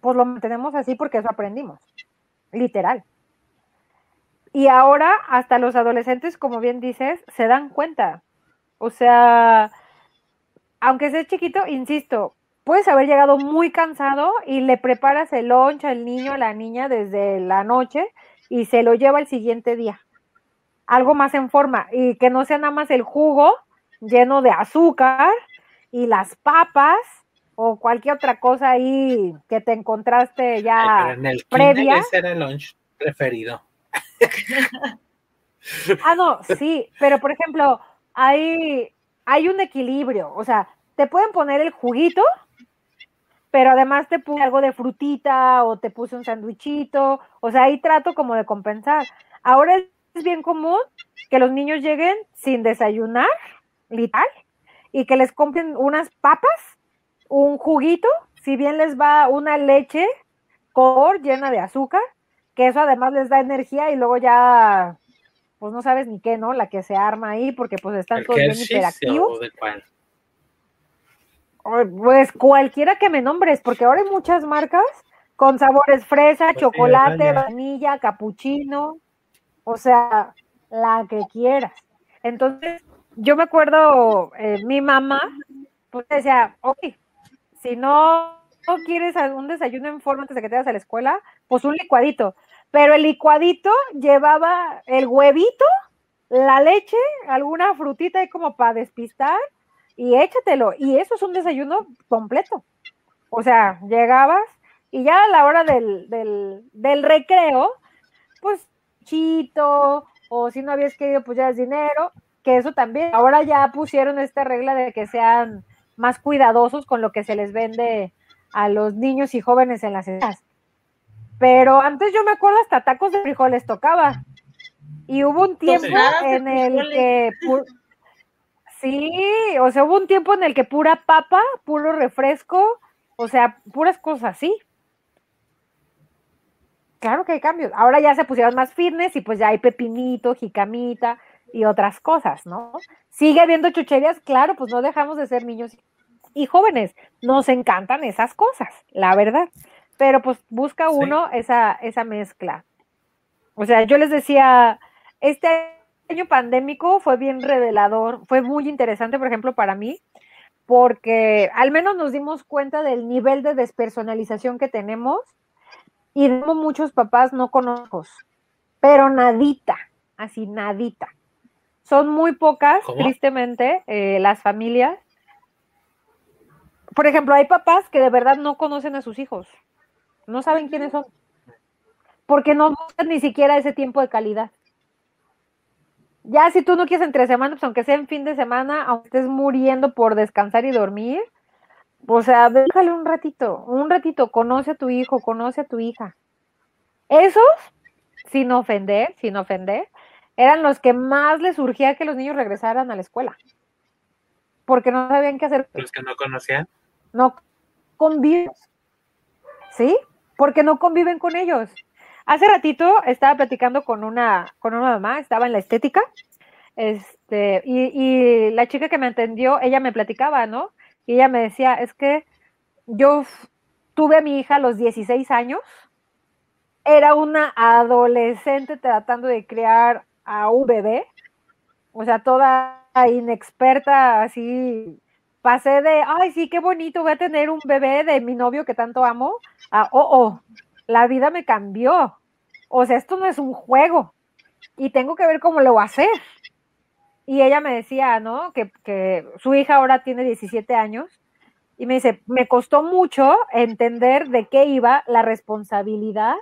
pues lo mantenemos así porque eso aprendimos, literal. Y ahora hasta los adolescentes, como bien dices, se dan cuenta. O sea, aunque sea chiquito, insisto, puedes haber llegado muy cansado y le preparas el lunch al niño, a la niña desde la noche y se lo lleva el siguiente día. Algo más en forma y que no sea nada más el jugo lleno de azúcar y las papas o cualquier otra cosa ahí que te encontraste ya en el previa. ese era el lunch preferido. ah, no, sí, pero por ejemplo, hay, hay un equilibrio, o sea, te pueden poner el juguito, pero además te puse algo de frutita o te puse un sandwichito, o sea, ahí trato como de compensar. Ahora es bien común que los niños lleguen sin desayunar, literal, y que les compren unas papas, un juguito, si bien les va una leche cor llena de azúcar, que eso además les da energía y luego ya, pues no sabes ni qué, ¿no? La que se arma ahí porque pues están todos bien hiperactivos. cuál? Pues cualquiera que me nombres, porque ahora hay muchas marcas con sabores fresa, Pues chocolate, vaya. vainilla, capuchino, o sea, la que quieras. Entonces, yo me acuerdo, eh, mi mamá, pues decía, ok, si no, no quieres un desayuno en forma antes de que te vayas a la escuela, pues un licuadito. Pero el licuadito llevaba el huevito, la leche, alguna frutita ahí como para despistar y échatelo. Y eso es un desayuno completo. O sea, llegabas y ya a la hora del, del, del recreo, pues o si no habías querido, pues ya es dinero, que eso también. Ahora ya pusieron esta regla de que sean más cuidadosos con lo que se les vende a los niños y jóvenes en las escuelas. Pero antes yo me acuerdo hasta tacos de frijoles tocaba. Y hubo un tiempo en el que sí, o sea, hubo un tiempo en el que pura papa, puro refresco, o sea, puras cosas así. Claro que hay cambios. Ahora ya se pusieron más fitness y pues ya hay pepinito, jicamita y otras cosas, ¿no? Sigue habiendo chucherías, claro, pues no dejamos de ser niños y jóvenes. Nos encantan esas cosas, la verdad. Pero pues busca Sí. uno esa, esa mezcla. O sea, yo les decía, este año pandémico fue bien revelador, fue muy interesante, por ejemplo, para mí, porque al menos nos dimos cuenta del nivel de despersonalización que tenemos y muchos papás no conozco, pero nadita, así nadita. Son muy pocas, ¿Cómo? tristemente, eh, las familias. Por ejemplo, hay papás que de verdad no conocen a sus hijos, no saben quiénes son, porque no buscan ni siquiera ese tiempo de calidad. Ya si tú no quieres entre semana, pues aunque sea en fin de semana, aunque estés muriendo por descansar y dormir, o sea, déjale un ratito, un ratito, conoce a tu hijo, conoce a tu hija. Esos, sin ofender, sin ofender, eran los que más les surgía que los niños regresaran a la escuela. Porque no sabían qué hacer, Los que no conocían. no conviven. ¿Sí? Porque no conviven con ellos. Hace ratito estaba platicando con una, con una mamá, estaba en la estética, este, y, y la chica que me atendió, ella me platicaba, ¿no? Y ella me decía, es que yo tuve a mi hija a los 16 años, era una adolescente tratando de criar a un bebé, o sea, toda inexperta, así, pasé de, ay, sí, qué bonito, voy a tener un bebé de mi novio que tanto amo, a, oh, oh, la vida me cambió. O sea, esto no es un juego y tengo que ver cómo lo voy a hacer. Y ella me decía, ¿no? Que, que su hija ahora tiene 17 años y me dice, me costó mucho entender de qué iba la responsabilidad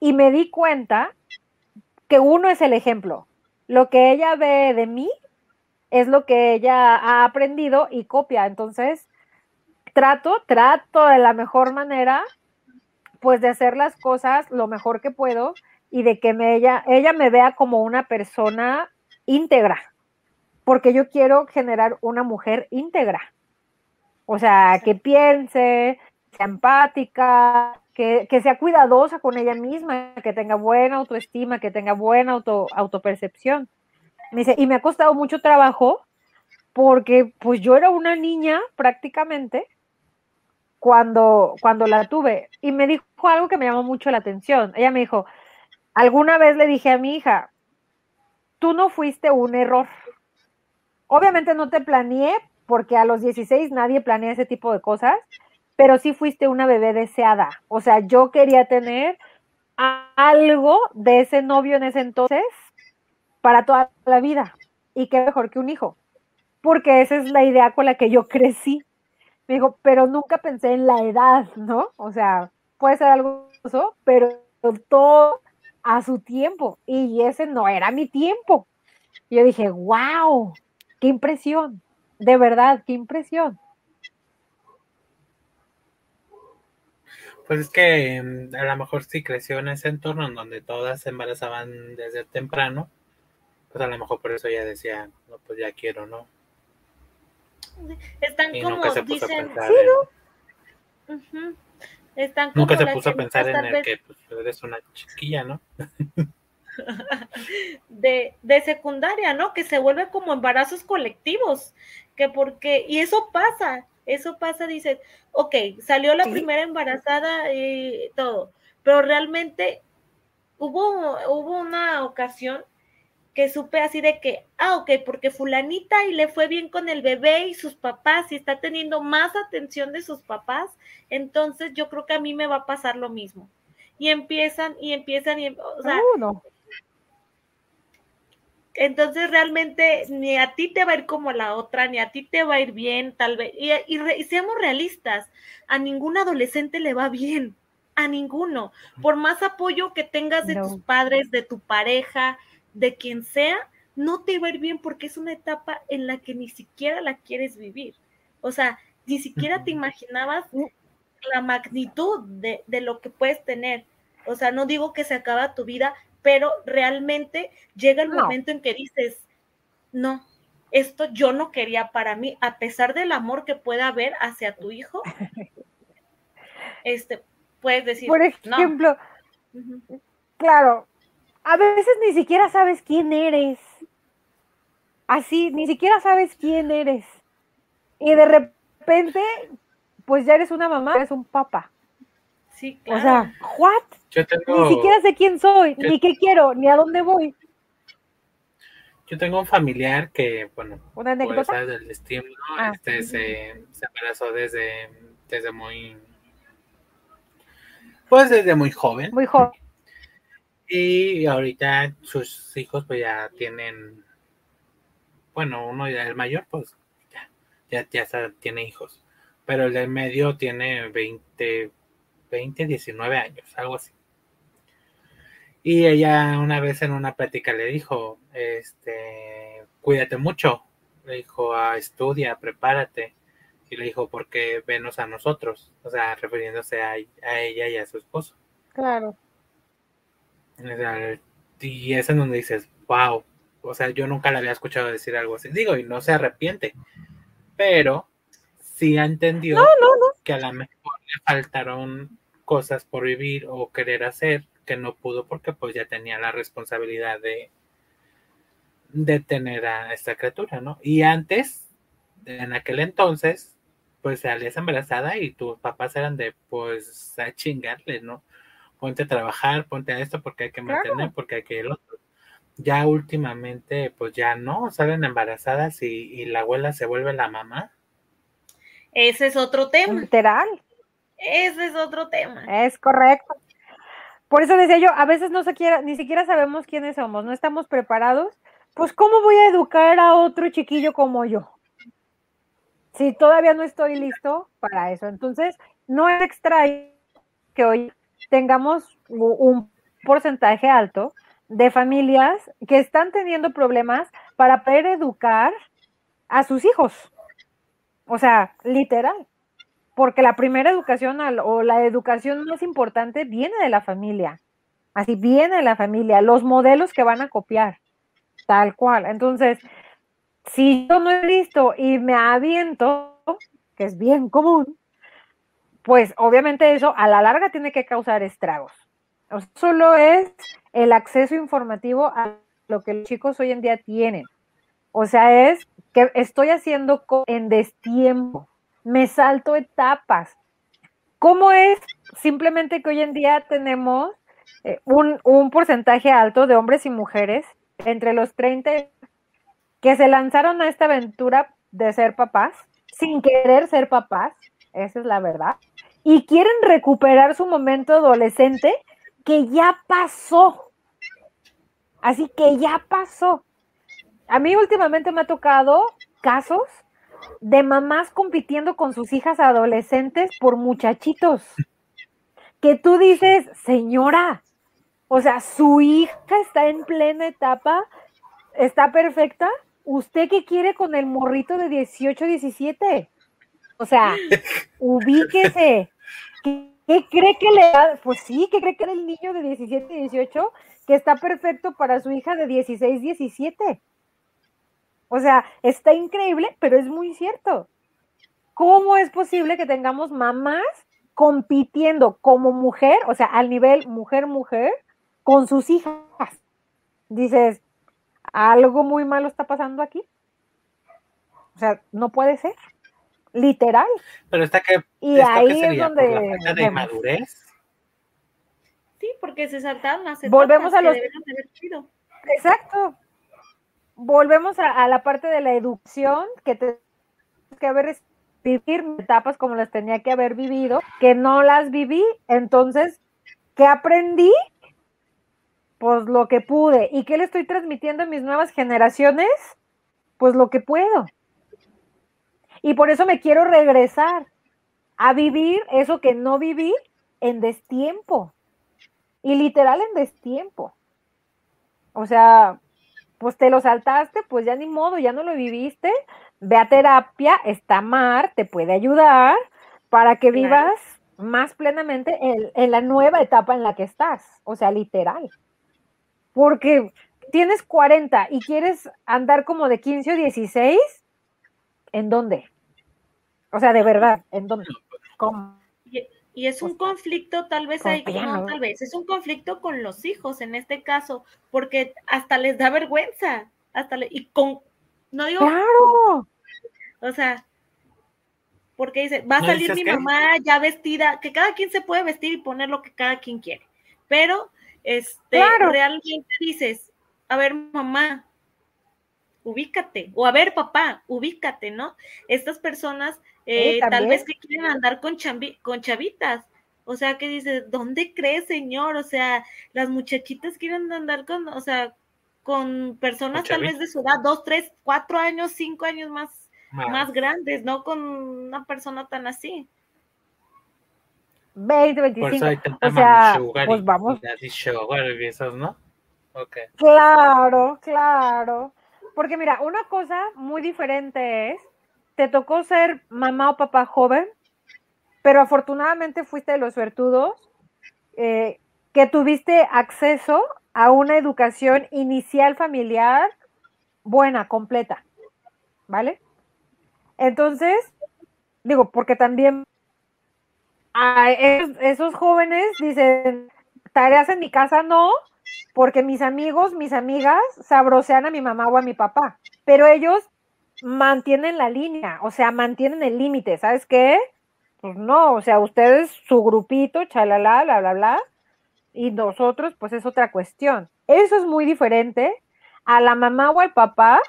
y me di cuenta que uno es el ejemplo. Lo que ella ve de mí es lo que ella ha aprendido y copia. Entonces, trato, trato de la mejor manera, pues de hacer las cosas lo mejor que puedo y de que me, ella, ella me vea como una persona íntegra, porque yo quiero generar una mujer íntegra. O sea, que piense, sea empática, que, que sea cuidadosa con ella misma, que tenga buena autoestima, que tenga buena auto, autopercepción. Me dice, y me ha costado mucho trabajo porque pues yo era una niña prácticamente cuando, cuando la tuve. Y me dijo algo que me llamó mucho la atención. Ella me dijo, alguna vez le dije a mi hija, tú no fuiste un error. obviamente no te planeé, porque a los 16 nadie planea ese tipo de cosas, pero sí fuiste una bebé deseada. O sea, yo quería tener algo de ese novio en ese entonces para toda la vida. Y qué mejor que un hijo, porque esa es la idea con la que yo crecí. Me digo, pero nunca pensé en la edad, ¿no? O sea, puede ser algo, pero todo a su tiempo. Y ese no era mi tiempo. Y yo dije, wow, qué impresión. De verdad, qué impresión. Pues es que mm, a lo mejor sí creció en ese entorno en donde todas se embarazaban desde temprano, pues a lo mejor por eso ella decía, no, pues ya quiero, ¿no? Están como, dicen, Están nunca se puso a pensar en el que pues, eres una chiquilla, ¿no? de, de secundaria, ¿no? Que se vuelve como embarazos colectivos, que porque, y eso pasa, eso pasa, dices, ok, salió la primera embarazada y todo, pero realmente hubo, hubo una ocasión que supe así de que, ah, ok, porque fulanita y le fue bien con el bebé y sus papás y está teniendo más atención de sus papás, entonces yo creo que a mí me va a pasar lo mismo. Y empiezan y empiezan y, o sea, no. Entonces realmente ni a ti te va a ir como la otra, ni a ti te va a ir bien, tal vez. Y, seamos realistas, a ningún adolescente le va bien, a ninguno. Por más apoyo que tengas de tus padres, de tu pareja, de quien sea, no te va a ir bien porque es una etapa en la que ni siquiera la quieres vivir. O sea, ni siquiera te imaginabas la magnitud de, de lo que puedes tener. O sea, no digo que se acaba tu vida, pero realmente llega el momento en que dices, no, esto yo no quería para mí, a pesar del amor que pueda haber hacia tu hijo, este, puedes decir, por ejemplo, claro, a veces ni siquiera sabes quién eres, así, ni siquiera sabes quién eres, y de repente, pues ya eres una mamá, eres un papá. Sí, claro. O sea, ¿what? Ni siquiera sé quién soy, ni qué quiero, ni a dónde voy. Yo tengo un familiar que, bueno, ¿Una anécdota? del destino, ah. este se, se, embarazó desde, desde muy, pues desde muy joven. Muy joven. Y ahorita sus hijos pues ya tienen, bueno, uno ya el mayor pues ya, ya, ya tiene hijos, pero el del medio tiene 20, 20, 19 años, algo así. Y ella una vez en una plática le dijo, este, cuídate mucho. Le dijo, ah, estudia, prepárate. Y le dijo, porque venos a nosotros. O sea, refiriéndose a, ella y a su esposo. Claro. Y es en donde dices, wow. O sea, yo nunca le había escuchado decir algo así. Digo, y no se arrepiente. Pero sí ha entendido que a lo mejor le faltaron cosas por vivir o querer hacer que no pudo porque pues ya tenía la responsabilidad de, de tener a esta criatura, ¿no? Y antes, en aquel entonces, pues salías embarazada y tus papás eran de pues a chingarle, ¿no? Ponte a trabajar, ponte a esto porque hay que mantener, porque hay que el otro. Ya últimamente, pues ya no, salen embarazadas y, y la abuela se vuelve la mamá. Ese es otro tema. Literal. Ese es otro tema. Es correcto. Por eso decía yo, a veces no se quiera, ni siquiera sabemos quiénes somos, no estamos preparados. Pues, ¿cómo voy a educar a otro chiquillo como yo? Si todavía no estoy listo para eso. Entonces, no es extraño que hoy tengamos un porcentaje alto de familias que están teniendo problemas para poder educar a sus hijos. O sea, literal porque la primera educación o la educación más importante viene de la familia. Así viene de la familia, los modelos que van a copiar, tal cual. Entonces, si yo no he listo y me aviento, que es bien común, pues obviamente eso a la larga tiene que causar estragos. solo es el acceso informativo a lo que los chicos hoy en día tienen. O sea, es que estoy haciendo en destiempo me salto etapas. ¿Cómo es simplemente que hoy en día tenemos eh, un, porcentaje alto de hombres y mujeres entre los 30 que se lanzaron a esta aventura de ser papás, sin querer ser papás, esa es la verdad, y quieren recuperar su momento adolescente que ya pasó. Así que ya pasó. A mí últimamente me ha tocado casos de mamás compitiendo con sus hijas adolescentes por muchachitos. Que tú dices, señora, o sea, su hija está en plena etapa, está perfecta. ¿Usted qué quiere con el morrito de 18, 17? O sea, ubíquese. ¿Qué, cree que le da? Pues sí, ¿qué cree que era el niño de 17, 18 que está perfecto para su hija de 16, 17? O sea, está increíble, pero es muy cierto. ¿Cómo es posible que tengamos mamás compitiendo como mujer, o sea, al nivel mujer-mujer, con sus hijas? Dices, algo muy malo está pasando aquí. O sea, no puede ser. Literal. Pero está que. Y ahí es donde. de inmadurez. Sí, porque se saltaron las Volvemos a los. Exacto volvemos a, la parte de la educación que te que haber vivir etapas como las tenía que haber vivido, que no las viví, entonces, ¿qué aprendí? Pues lo que pude. ¿Y qué le estoy transmitiendo a mis nuevas generaciones? Pues lo que puedo. Y por eso me quiero regresar a vivir eso que no viví en destiempo. Y literal en destiempo. O sea, pues te lo saltaste, pues ya ni modo, ya no lo viviste. Ve a terapia, está Mar, te puede ayudar para que vivas más plenamente en, la nueva etapa en la que estás, o sea, literal. Porque tienes 40 y quieres andar como de 15 o 16, ¿en dónde? O sea, de verdad, ¿en dónde? ¿Cómo? Y es un pues, conflicto, tal vez hay, no, tal vez, es un conflicto con los hijos en este caso, porque hasta les da vergüenza, hasta y con, no digo, claro. o sea, porque dice, va a salir mi mamá ya vestida, que cada quien se puede vestir y poner lo que cada quien quiere, pero, este, realmente dices, a ver, mamá, ubícate, o a ver, papá, ubícate, ¿no? Estas personas eh, tal vez que quieren andar con, con chavitas. O sea, que dice, ¿dónde crees, señor? O sea, las muchachitas quieren andar con, o sea, con personas tal vez de su edad, dos, tres, cuatro años, cinco años más, más, grandes, no con una persona tan así. 20, 25. o sea, pues vamos. ¿no? Okay. Claro, claro. Porque mira, una cosa muy diferente es te tocó ser mamá o papá joven, pero afortunadamente fuiste de los suertudos eh, que tuviste acceso a una educación inicial familiar buena, completa, ¿vale? Entonces, digo, porque también esos, jóvenes dicen, tareas en mi casa no, porque mis amigos, mis amigas sabrosean a mi mamá o a mi papá, pero ellos mantienen la línea, o sea, mantienen el límite, ¿sabes qué? Pues no, o sea, ustedes, su grupito, chalala, bla, bla, bla, y nosotros, pues es otra cuestión. Eso es muy diferente a la mamá o al papá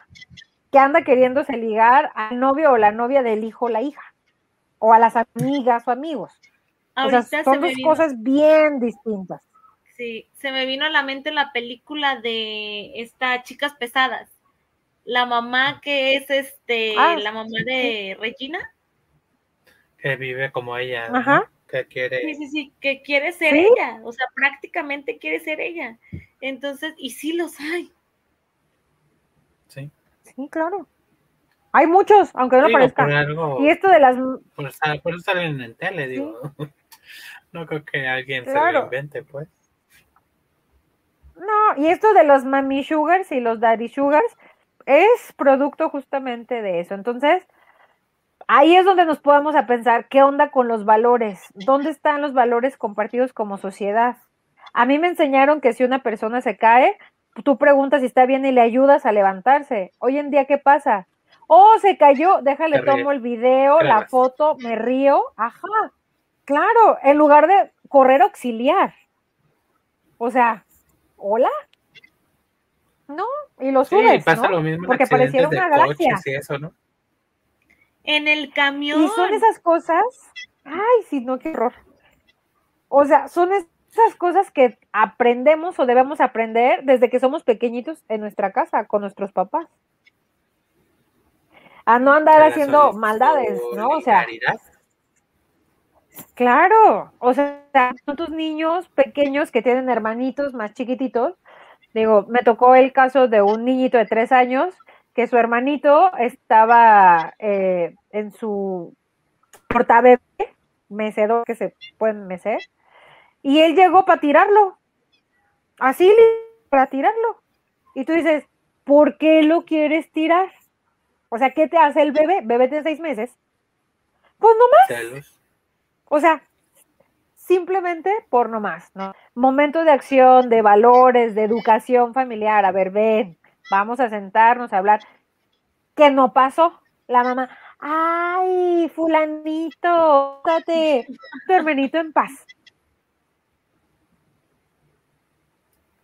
que anda queriéndose ligar al novio o la novia del hijo o la hija, o a las amigas o amigos. o sea, son dos cosas bien distintas. Sí, se me vino a la mente la película de estas chicas pesadas la mamá que es este, ah, la mamá de Regina. Que vive como ella, que quiere. Sí, sí, sí, que quiere ser ella, o sea, prácticamente quiere ser ella. Entonces, y sí los hay. Sí. Sí, claro. Hay muchos, aunque no lo parezca. y esto de las. Por, eso salen en tele, digo. no creo que alguien se lo invente, pues. No, y esto de los mami sugars y los daddy sugars, es producto justamente de eso. Entonces, ahí es donde nos podemos a pensar qué onda con los valores, dónde están los valores compartidos como sociedad. A mí me enseñaron que si una persona se cae, tú preguntas si está bien y le ayudas a levantarse. Hoy en día, ¿qué pasa? Oh, se cayó, déjale, tomo el video, la foto, me río. Ajá, claro, en lugar de correr auxiliar. O sea, hola. ¿no? Y lo Sí, subes, pasa ¿no? lo mismo Porque pareciera de una coches gracia. y eso, ¿no? En el camión. Y son esas cosas, ay, sí, no, qué horror. O sea, son esas cosas que aprendemos o debemos aprender desde que somos pequeñitos en nuestra casa con nuestros papás. A no andar haciendo maldades, ¿no? O sea. Claro, o sea, tantos niños pequeños que tienen hermanitos más chiquititos. Digo, me tocó el caso de un niñito de tres años que su hermanito estaba eh, en su portabebé, mecedor que se pueden mecer, y él llegó para tirarlo, así para tirarlo. Y tú dices, ¿por qué lo quieres tirar? O sea, ¿qué te hace el bebé? Bebé tiene seis meses. Pues nomás. O sea, simplemente por nomás, ¿no? Momentos de acción, de valores, de educación familiar. A ver, ven, vamos a sentarnos a hablar. ¿Qué no pasó? La mamá, ay, fulanito, date tu hermanito en paz.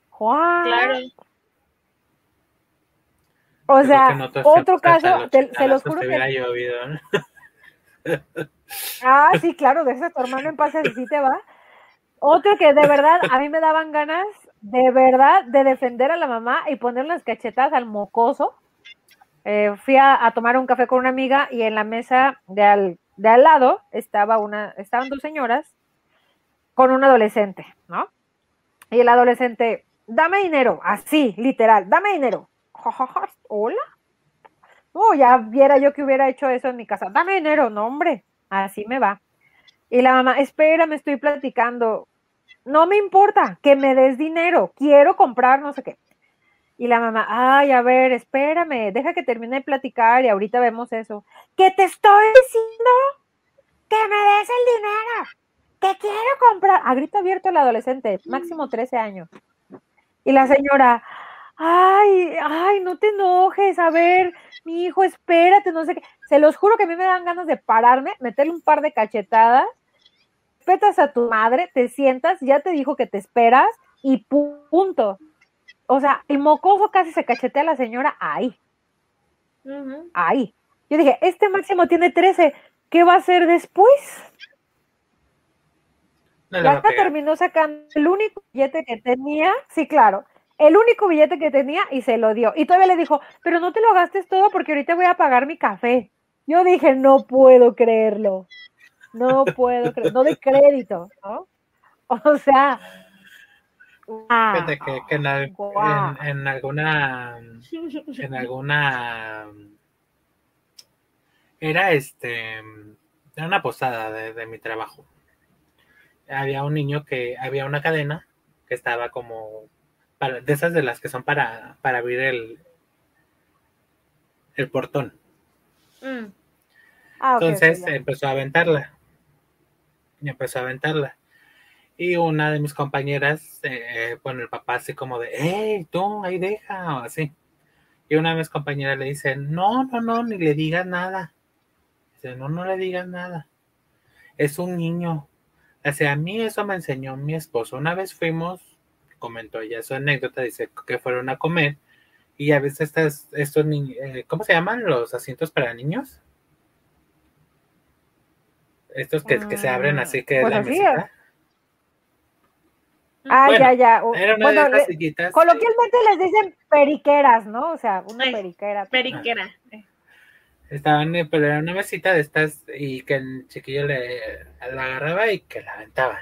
Juan. Claro. O sea, no otro caso, los te- se los juro que hubiera llovido, ¿no? Ah, sí, claro, deja a tu hermano en paz, así sí te va. Otro que de verdad a mí me daban ganas, de verdad, de defender a la mamá y poner las cachetadas al mocoso. Eh, fui a, tomar un café con una amiga y en la mesa de al, de al lado estaba una, estaban dos señoras con un adolescente, ¿no? Y el adolescente, dame dinero, así, literal, dame dinero. Hola. No, ya viera yo que hubiera hecho eso en mi casa. Dame dinero, no, hombre. Así me va. Y la mamá, espera, me estoy platicando. No me importa que me des dinero. Quiero comprar no sé qué. Y la mamá, ay, a ver, espérame, deja que termine de platicar y ahorita vemos eso. Que te estoy diciendo que me des el dinero. Que quiero comprar. A grito abierto el adolescente, máximo 13 años. Y la señora, ay, ay, no te enojes, a ver, mi hijo, espérate, no sé qué. Se los juro que a mí me dan ganas de pararme, meterle un par de cachetadas, respetas a tu madre, te sientas, ya te dijo que te esperas y pu- punto. O sea, el mocoso casi se cachetea a la señora ahí, Ujú. ahí. Yo dije, este máximo tiene 13, ¿qué va a hacer después? No La terminó sacando el único billete que tenía, sí, claro, el único billete que tenía y se lo dio. Y todavía le dijo, pero no te lo gastes todo porque ahorita voy a pagar mi café. Yo dije, no puedo creerlo. No puedo creer, no de crédito, ¿no? O sea, Fíjate que, en- en alguna en alguna era este era una posada de, de mi trabajo había un niño que había una cadena que estaba como para, de esas de las que son para, para abrir el el portón Mm. ah, entonces empezó a aventarla. Y empezó a aventarla. Y una de mis compañeras, eh, bueno, el papá así como de, hey, tú, ahí deja, o así. Y una de mis compañeras le dice, no, no, no, ni le digas nada. Dice, no, no le digas nada. Es un niño. O sea, a mí eso me enseñó mi esposo. Una vez fuimos, comentó ella su anécdota, dice que fueron a comer. Y a veces estas, estos niños, ¿cómo se llaman? Los asientos para niños. Estos que, que se abren así que Pues la así, mesita. Ah, bueno, ya, ya. o- Era una bueno, de esas le- sillitas. coloquialmente les dicen periqueras, ¿no? O sea, una Ay, periquera. Periquera. Estaban, eh, pero era una mesita de estas y que el chiquillo le la agarraba y que la aventaba.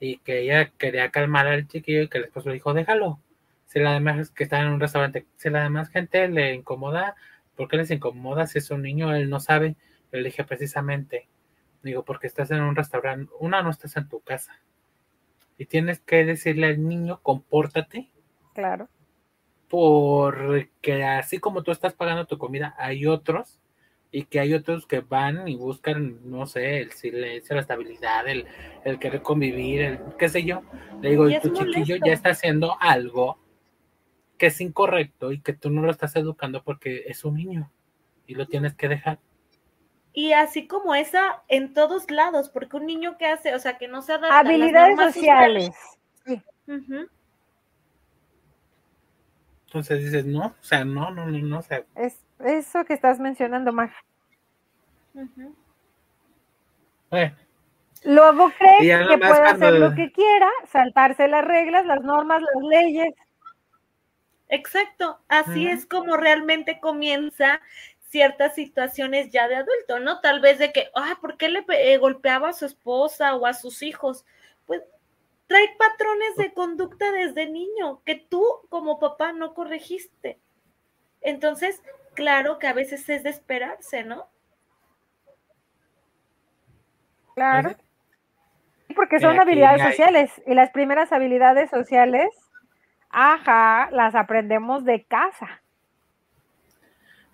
Y que ella quería calmar al chiquillo y que el esposo le dijo, déjalo. Si la demás que está en un restaurante, si la demás gente le incomoda, ¿por qué les incomoda si es un niño? Él no sabe. Le dije precisamente, digo, porque estás en un restaurante, una no estás en tu casa. Y tienes que decirle al niño, compórtate, Claro. porque así como tú estás pagando tu comida, hay otros y que hay otros que van y buscan, no sé, el silencio, la estabilidad, el, el querer convivir, el qué sé yo. Le digo, Y y es tu chiquillo ya está haciendo algo que es incorrecto y que tú no lo estás educando porque es un niño y lo tienes que dejar. Y así como esa, en todos lados, porque un niño que hace, o sea, que no se adapta a las Habilidades sociales. Ujú. Entonces dices, no, o sea, no, no, no, no, o sea. Es eso que estás mencionando, Mar. Bueno. Luego crees que puede hacer lo que quiera, saltarse las reglas, las normas, las leyes. Exacto, así es como realmente comienza ciertas situaciones ya de adulto, ¿no? Tal vez de que, ah, ¿por qué le eh, golpeaba a su esposa o a sus hijos? Pues trae patrones de conducta desde niño que tú como papá no corregiste. Entonces, claro que a veces es de esperarse, ¿no? Claro. Porque son habilidades sociales y las primeras habilidades sociales, ajá, las aprendemos de casa.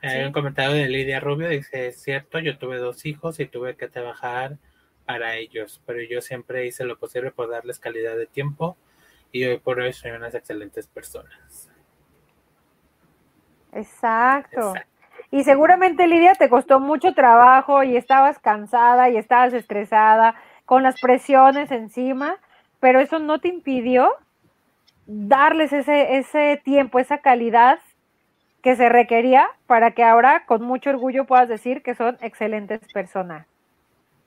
Hay un comentario de Lidia Rubio, dice, es cierto, yo tuve dos hijos y tuve que trabajar para ellos, pero yo siempre hice lo posible por darles calidad de tiempo y hoy por hoy soy unas excelentes personas. Exacto. Y seguramente Lidia te costó mucho trabajo y estabas cansada y estabas estresada con las presiones encima, pero eso no te impidió darles ese, ese tiempo, esa calidad que se requería para que ahora con mucho orgullo puedas decir que son excelentes personas.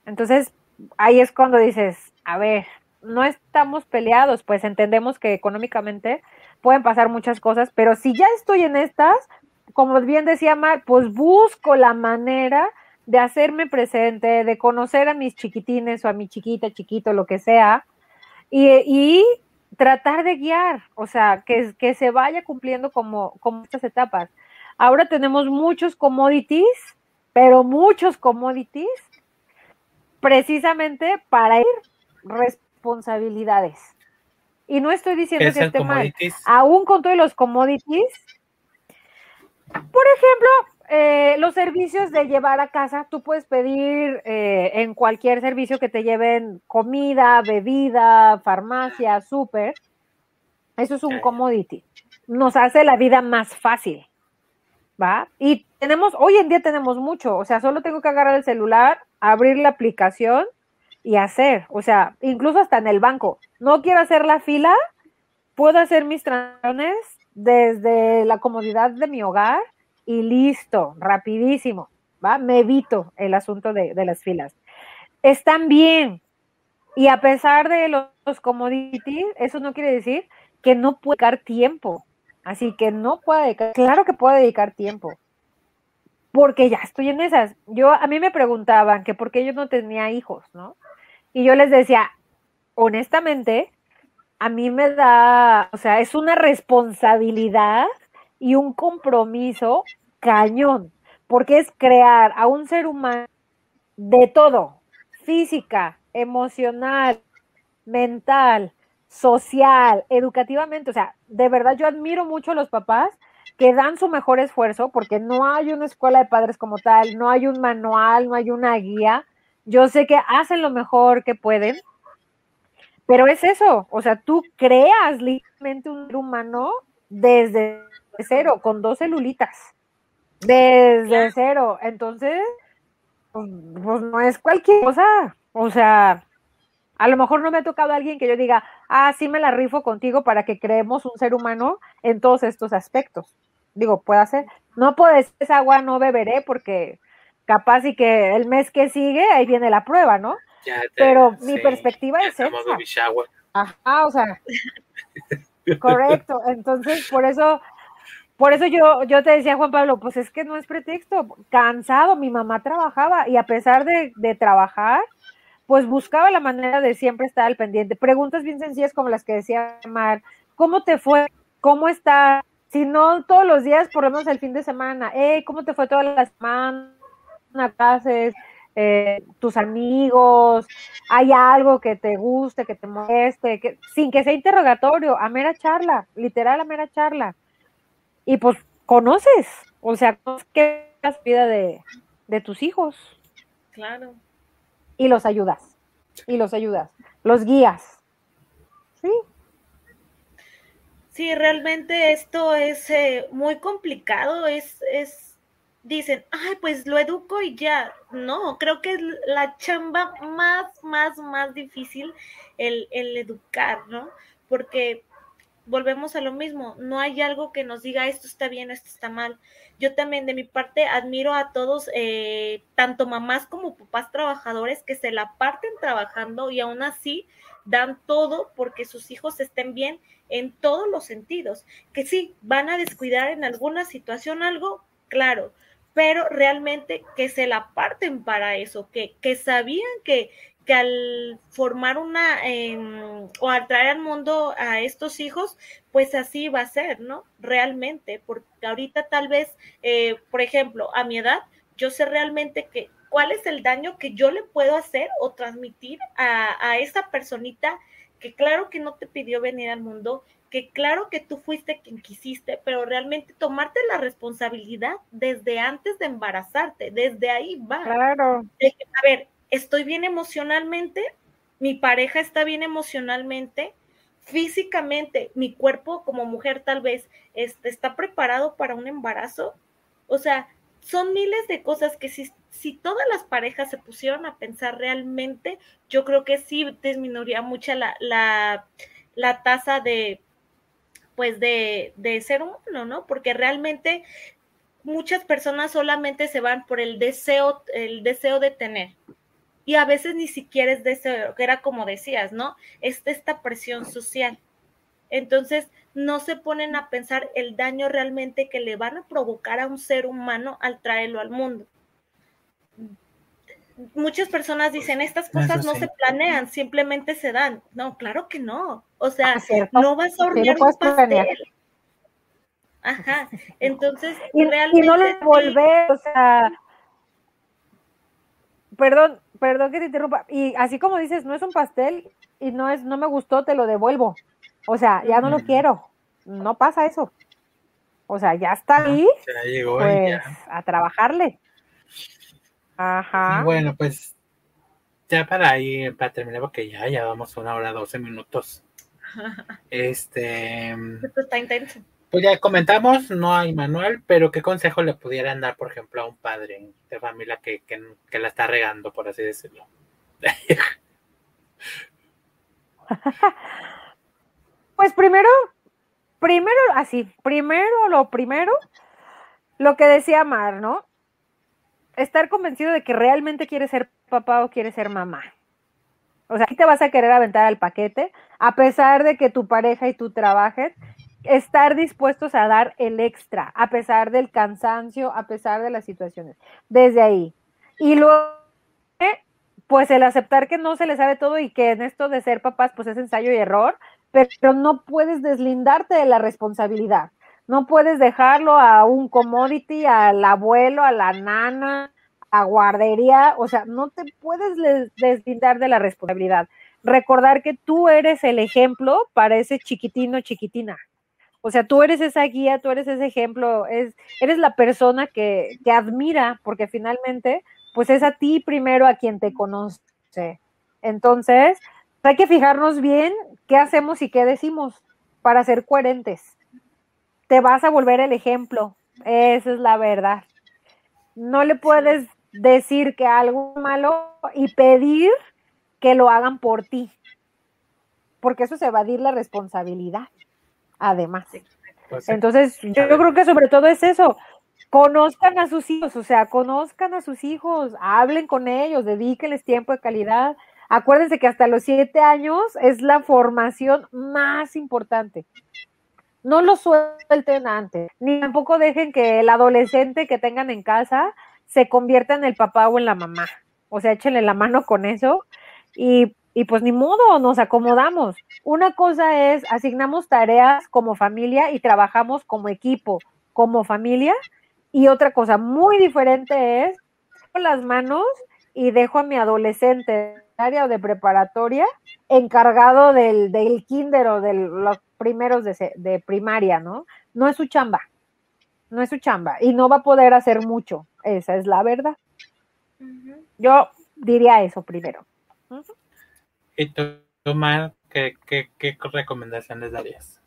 Entonces, ahí es cuando dices, a ver, no estamos peleados, pues entendemos que económicamente pueden pasar muchas cosas, pero si ya estoy en estas, como bien decía Mar, pues busco la manera de hacerme presente, de conocer a mis chiquitines o a mi chiquita, chiquito, lo que sea, y, y tratar de guiar, o sea, que, que se vaya cumpliendo como, como estas etapas. Ahora tenemos muchos commodities, pero muchos commodities, precisamente para ir responsabilidades. Y no estoy diciendo que esté mal. Aún con todos los commodities, por ejemplo, eh, los servicios de llevar a casa, tú puedes pedir eh, en cualquier servicio que te lleven comida, bebida, farmacia, súper. Eso es un commodity. Nos hace la vida más fácil. ¿Va? Y tenemos, hoy en día tenemos mucho. O sea, solo tengo que agarrar el celular, abrir la aplicación y hacer. O sea, incluso hasta en el banco. No quiero hacer la fila, puedo hacer mis transacciones desde la comodidad de mi hogar y listo, rapidísimo, ¿va? Me evito el asunto de, las filas. Están bien. Y a pesar de los, commodities, eso no quiere decir que no puede dedicar tiempo. Así que no dedicar, claro que puede dedicar tiempo. Porque ya estoy en esas. Yo, a mí me preguntaban que por qué yo no tenía hijos, ¿no? Y yo les decía, honestamente, a mí me da, o sea, es una responsabilidad y un compromiso cañón, porque es crear a un ser humano de todo, física, emocional, mental, social, educativamente. O sea, de verdad yo admiro mucho a los papás que dan su mejor esfuerzo porque no hay una escuela de padres como tal, no hay un manual, no hay una guía. Yo sé que hacen lo mejor que pueden, pero es eso, o sea, tú creas literalmente un ser humano desde cero, con dos celulitas. Desde cero. Entonces, pues, no es cualquier cosa. O sea, a lo mejor no me ha tocado alguien que yo diga, ah, sí me la rifo contigo para que creemos un ser humano en todos estos aspectos. Digo, puede ser. No puedo decir esa agua no beberé porque capaz y que el mes que sigue ahí viene la prueba, ¿no? Pero mi perspectiva es esa. Ajá, o sea, correcto. Entonces, por eso por eso yo, yo te decía, Juan Pablo, pues es que no es pretexto, cansado, mi mamá trabajaba y a pesar de, trabajar, pues buscaba la manera de siempre estar al pendiente. Preguntas bien sencillas como las que decía Mar, ¿cómo te fue? ¿Cómo está? Si no todos los días, por lo menos el fin de semana, hey, ¿cómo te fue toda la semana? ¿Haces? Eh, tus amigos, hay algo que te guste, que te moleste, que, sin que sea interrogatorio, a mera charla, literal a mera charla y pues conoces, o sea, qué es la vida de, de tus hijos. Claro. Y los ayudas, y los ayudas, los guías. Sí. Sí, realmente esto es eh, muy complicado, es, es, dicen, ay, pues lo educo y ya. No, creo que es la chamba más, más, más difícil el, el educar, ¿no? Porque volvemos a lo mismo, no hay algo que nos diga esto está bien, esto está mal. Yo también de mi parte admiro a todos, eh, tanto mamás como papás trabajadores que se la parten trabajando y aún así dan todo porque sus hijos estén bien en todos los sentidos. Que sí, van a descuidar en alguna situación algo, claro, pero realmente que se la parten para eso, que, que sabían que, que al formar una em, o al traer al mundo a estos hijos, pues así va a ser, ¿no? Realmente, porque ahorita tal vez, eh, por ejemplo, a mi edad, yo sé realmente que cuál es el daño que yo le puedo hacer o transmitir a, a esa personita que claro que no te pidió venir al mundo, que claro que tú fuiste quien quisiste, pero realmente tomarte la responsabilidad desde antes de embarazarte, desde ahí va. Claro. a ver, estoy bien emocionalmente, mi pareja está bien emocionalmente, físicamente, mi cuerpo como mujer tal vez este, está preparado para un embarazo. O sea, son miles de cosas que si, si todas las parejas se pusieron a pensar realmente, yo creo que sí disminuiría mucho la, la, la tasa de, pues de, de ser humano, ¿no? Porque realmente muchas personas solamente se van por el deseo, el deseo de tener y a veces ni siquiera es de eso, que era como decías, ¿no? Es esta presión social. Entonces, no se ponen a pensar el daño realmente que le van a provocar a un ser humano al traerlo al mundo. Muchas personas dicen, estas cosas no se planean, simplemente se dan. No, claro que no. O sea, ah, no vas a hornear un pastel. Ajá. Entonces, y, realmente... Y no le volver, o sea... Perdón, perdón que te interrumpa, y así como dices, no es un pastel y no es, no me gustó, te lo devuelvo. O sea, ya no lo quiero. No pasa eso. O sea, ya está ah, ahí. pues, a trabajarle. Ajá. bueno, pues ya para ir, para terminar, porque ya, ya vamos una hora, doce minutos. Este. Esto está intenso. Pues ya comentamos, no hay manual, pero ¿qué consejo le pudieran dar, por ejemplo, a un padre de familia que, que, la está regando, por así decirlo? pues primero, primero, así, primero, lo primero, lo que decía Mar, ¿no? Estar convencido de que realmente quiere ser papá o quiere ser mamá. O sea, te vas a querer aventar al paquete, a pesar de que tu pareja y tú trabajes, estar dispuestos a dar el extra, a pesar del cansancio, a pesar de las situaciones. Desde ahí. Y luego, pues el aceptar que no se le sabe todo y que en esto de ser papás, pues es ensayo y error, pero no puedes deslindarte de la responsabilidad. No puedes dejarlo a un commodity, al abuelo, a la nana, a guardería, o sea, no te puedes deslindar de la responsabilidad. Recordar que tú eres el ejemplo para ese chiquitino, chiquitina. O sea, tú eres esa guía, tú eres ese ejemplo, es, eres la persona que, que admira, porque finalmente, pues es a ti primero a quien te conoce. Entonces, hay que fijarnos bien qué hacemos y qué decimos para ser coherentes. Te vas a volver el ejemplo, esa es la verdad. No le puedes decir que algo malo y pedir que lo hagan por ti, porque eso es evadir la responsabilidad además. Pues Entonces, yo, creo que sobre todo es eso. Conozcan a sus hijos, o sea, conozcan a sus hijos, hablen con ellos, dedíquenles tiempo de calidad. Acuérdense que hasta los siete años es la formación más importante. No lo suelten antes, ni tampoco dejen que el adolescente que tengan en casa se convierta en el papá o en la mamá. O sea, échenle la mano con eso y y pues ni modo, nos acomodamos. Una cosa es, asignamos tareas como familia y trabajamos como equipo, como familia, y otra cosa muy diferente es, con las manos y dejo a mi adolescente área de preparatoria encargado del, del kinder o de los primeros de, de primaria, ¿no? No es su chamba, no es su chamba y no va a poder hacer mucho, esa es la verdad. Yo diría eso primero. ¿Y tú, qué, qué, qué recomendaciones darías?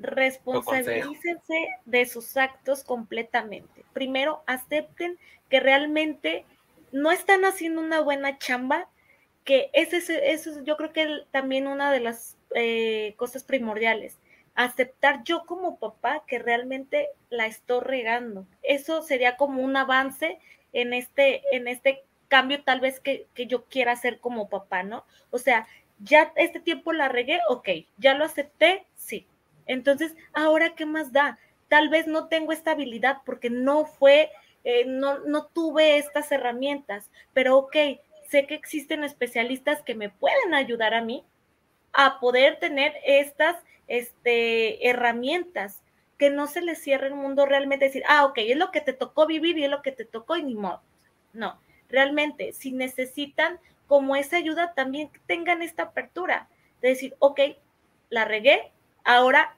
Responsabilícense de sus actos completamente. Primero, acepten que realmente no están haciendo una buena chamba, que ese, eso es yo creo que también una de las eh, cosas primordiales. aceptar yo como papá que realmente la estoy regando. Eso sería como un avance en este, en este cambio tal vez que, que yo quiera hacer como papá, ¿no? O sea, ya este tiempo la regué, ok, ya lo acepté, sí. Entonces, ahora, ¿qué más da? Tal vez no tengo esta habilidad porque no fue, eh, no, no tuve estas herramientas, pero ok, sé que existen especialistas que me pueden ayudar a mí a poder tener estas este, herramientas, que no se les cierre el mundo realmente, decir, ah, ok, es lo que te tocó vivir y es lo que te tocó y ni modo. No, realmente, si necesitan como esa ayuda, también tengan esta apertura de decir, ok, la regué, ahora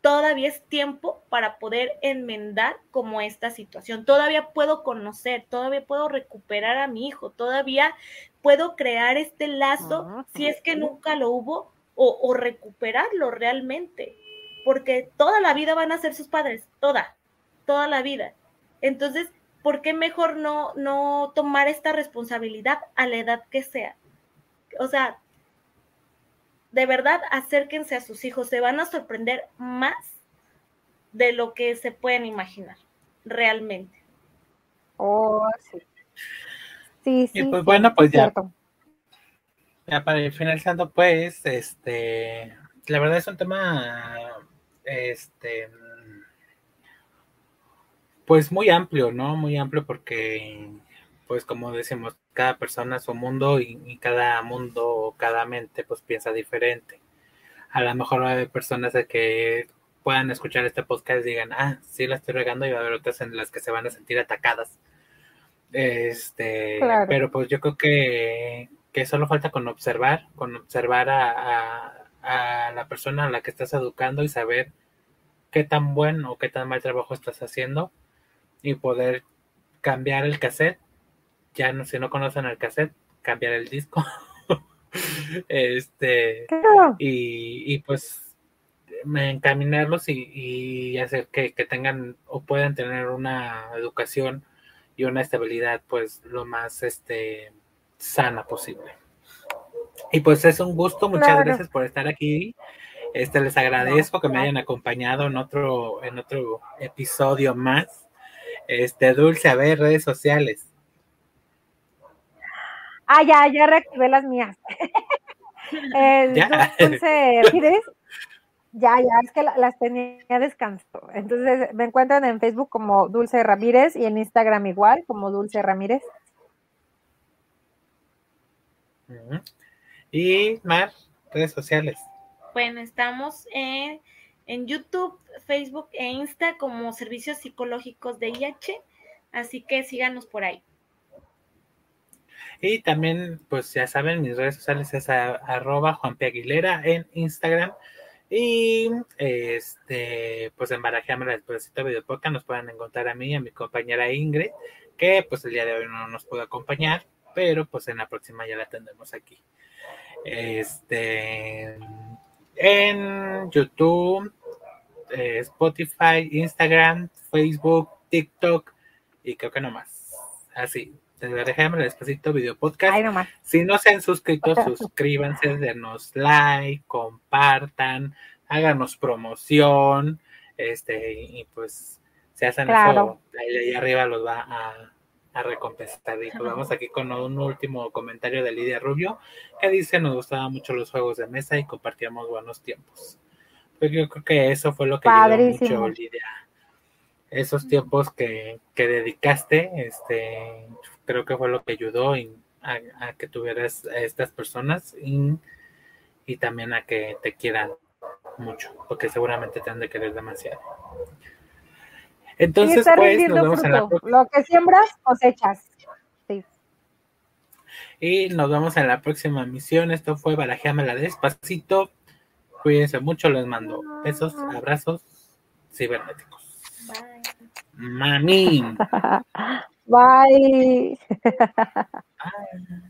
todavía es tiempo para poder enmendar como esta situación. Todavía puedo conocer, todavía puedo recuperar a mi hijo, todavía puedo crear este lazo, ah, si es que nunca lo hubo, o, recuperarlo realmente, porque toda la vida van a ser sus padres, toda, toda la vida. Entonces, ¿por qué mejor no, no tomar esta responsabilidad a la edad que sea? O sea, de verdad, acérquense a sus hijos, se van a sorprender más de lo que se pueden imaginar, realmente. Oh, sí. Sí, sí. Y pues bueno, pues ya. Ya para ir finalizando, pues, este, la verdad es un tema, este, pues muy amplio, ¿no? Muy amplio porque, pues como decimos, cada persona es su mundo y, cada mundo, cada mente, pues piensa diferente. A lo mejor hay personas que puedan escuchar este podcast y digan, ah, sí la estoy regando y va a haber otras en las que se van a sentir atacadas. Este, pero pues yo creo que que solo falta con observar, con observar a, la persona a la que estás educando y saber qué tan buen o qué tan mal trabajo estás haciendo y poder cambiar el cassette. Ya no, si no conocen el cassette, cambiar el disco. este y, pues encaminarlos y, y hacer que, que, tengan o puedan tener una educación y una estabilidad pues lo más este sana posible. Y pues es un gusto, muchas gracias por estar aquí. Este les agradezco que me hayan acompañado en otro en otro episodio más. Este Dulce, a ver, redes sociales. Ah, ya, ya reactivé las mías. ¿Ya? Dulce Ya, ya, es que las tenía descanso. Entonces me encuentran en Facebook como Dulce Ramírez y en Instagram igual, como Dulce Ramírez. Y Mar, redes sociales. Bueno, estamos en, en YouTube, Facebook e Insta como Servicios Psicológicos de IH, así que síganos por ahí. Y también, pues ya saben, mis redes sociales es arroba Juan P. Aguilera en Instagram. Y este, pues en Barajeame después de Video Podcast nos pueden encontrar a mí y a mi compañera Ingrid, que pues el día de hoy no nos pudo acompañar, pero pues en la próxima ya la tendremos aquí. Este en YouTube, eh, Spotify, Instagram, Facebook, TikTok y creo que no más. Así, déjame despacito video podcast. Si no se han suscrito, suscríbanse, denos like, compartan, háganos promoción, este, y pues si hacen eso, ahí arriba los va a a recompensar. Y pues vamos aquí con un último comentario de Lidia Rubio, que dice, nos gustaban mucho los juegos de mesa y compartíamos buenos tiempos. Pues yo creo que eso fue lo que ayudó mucho, Lidia. Esos tiempos que, que, dedicaste, este, creo que fue lo que ayudó a, que tuvieras a estas personas y, y también a que te quieran mucho, porque seguramente te han de querer demasiado. Entonces, pues, nos vemos en la Lo que siembras, cosechas. Sí. Y nos vemos en la próxima misión. Esto fue Barajeamela despacito. Cuídense mucho, les mando besos, abrazos cibernéticos. Bye. Mami. Bye. Bye.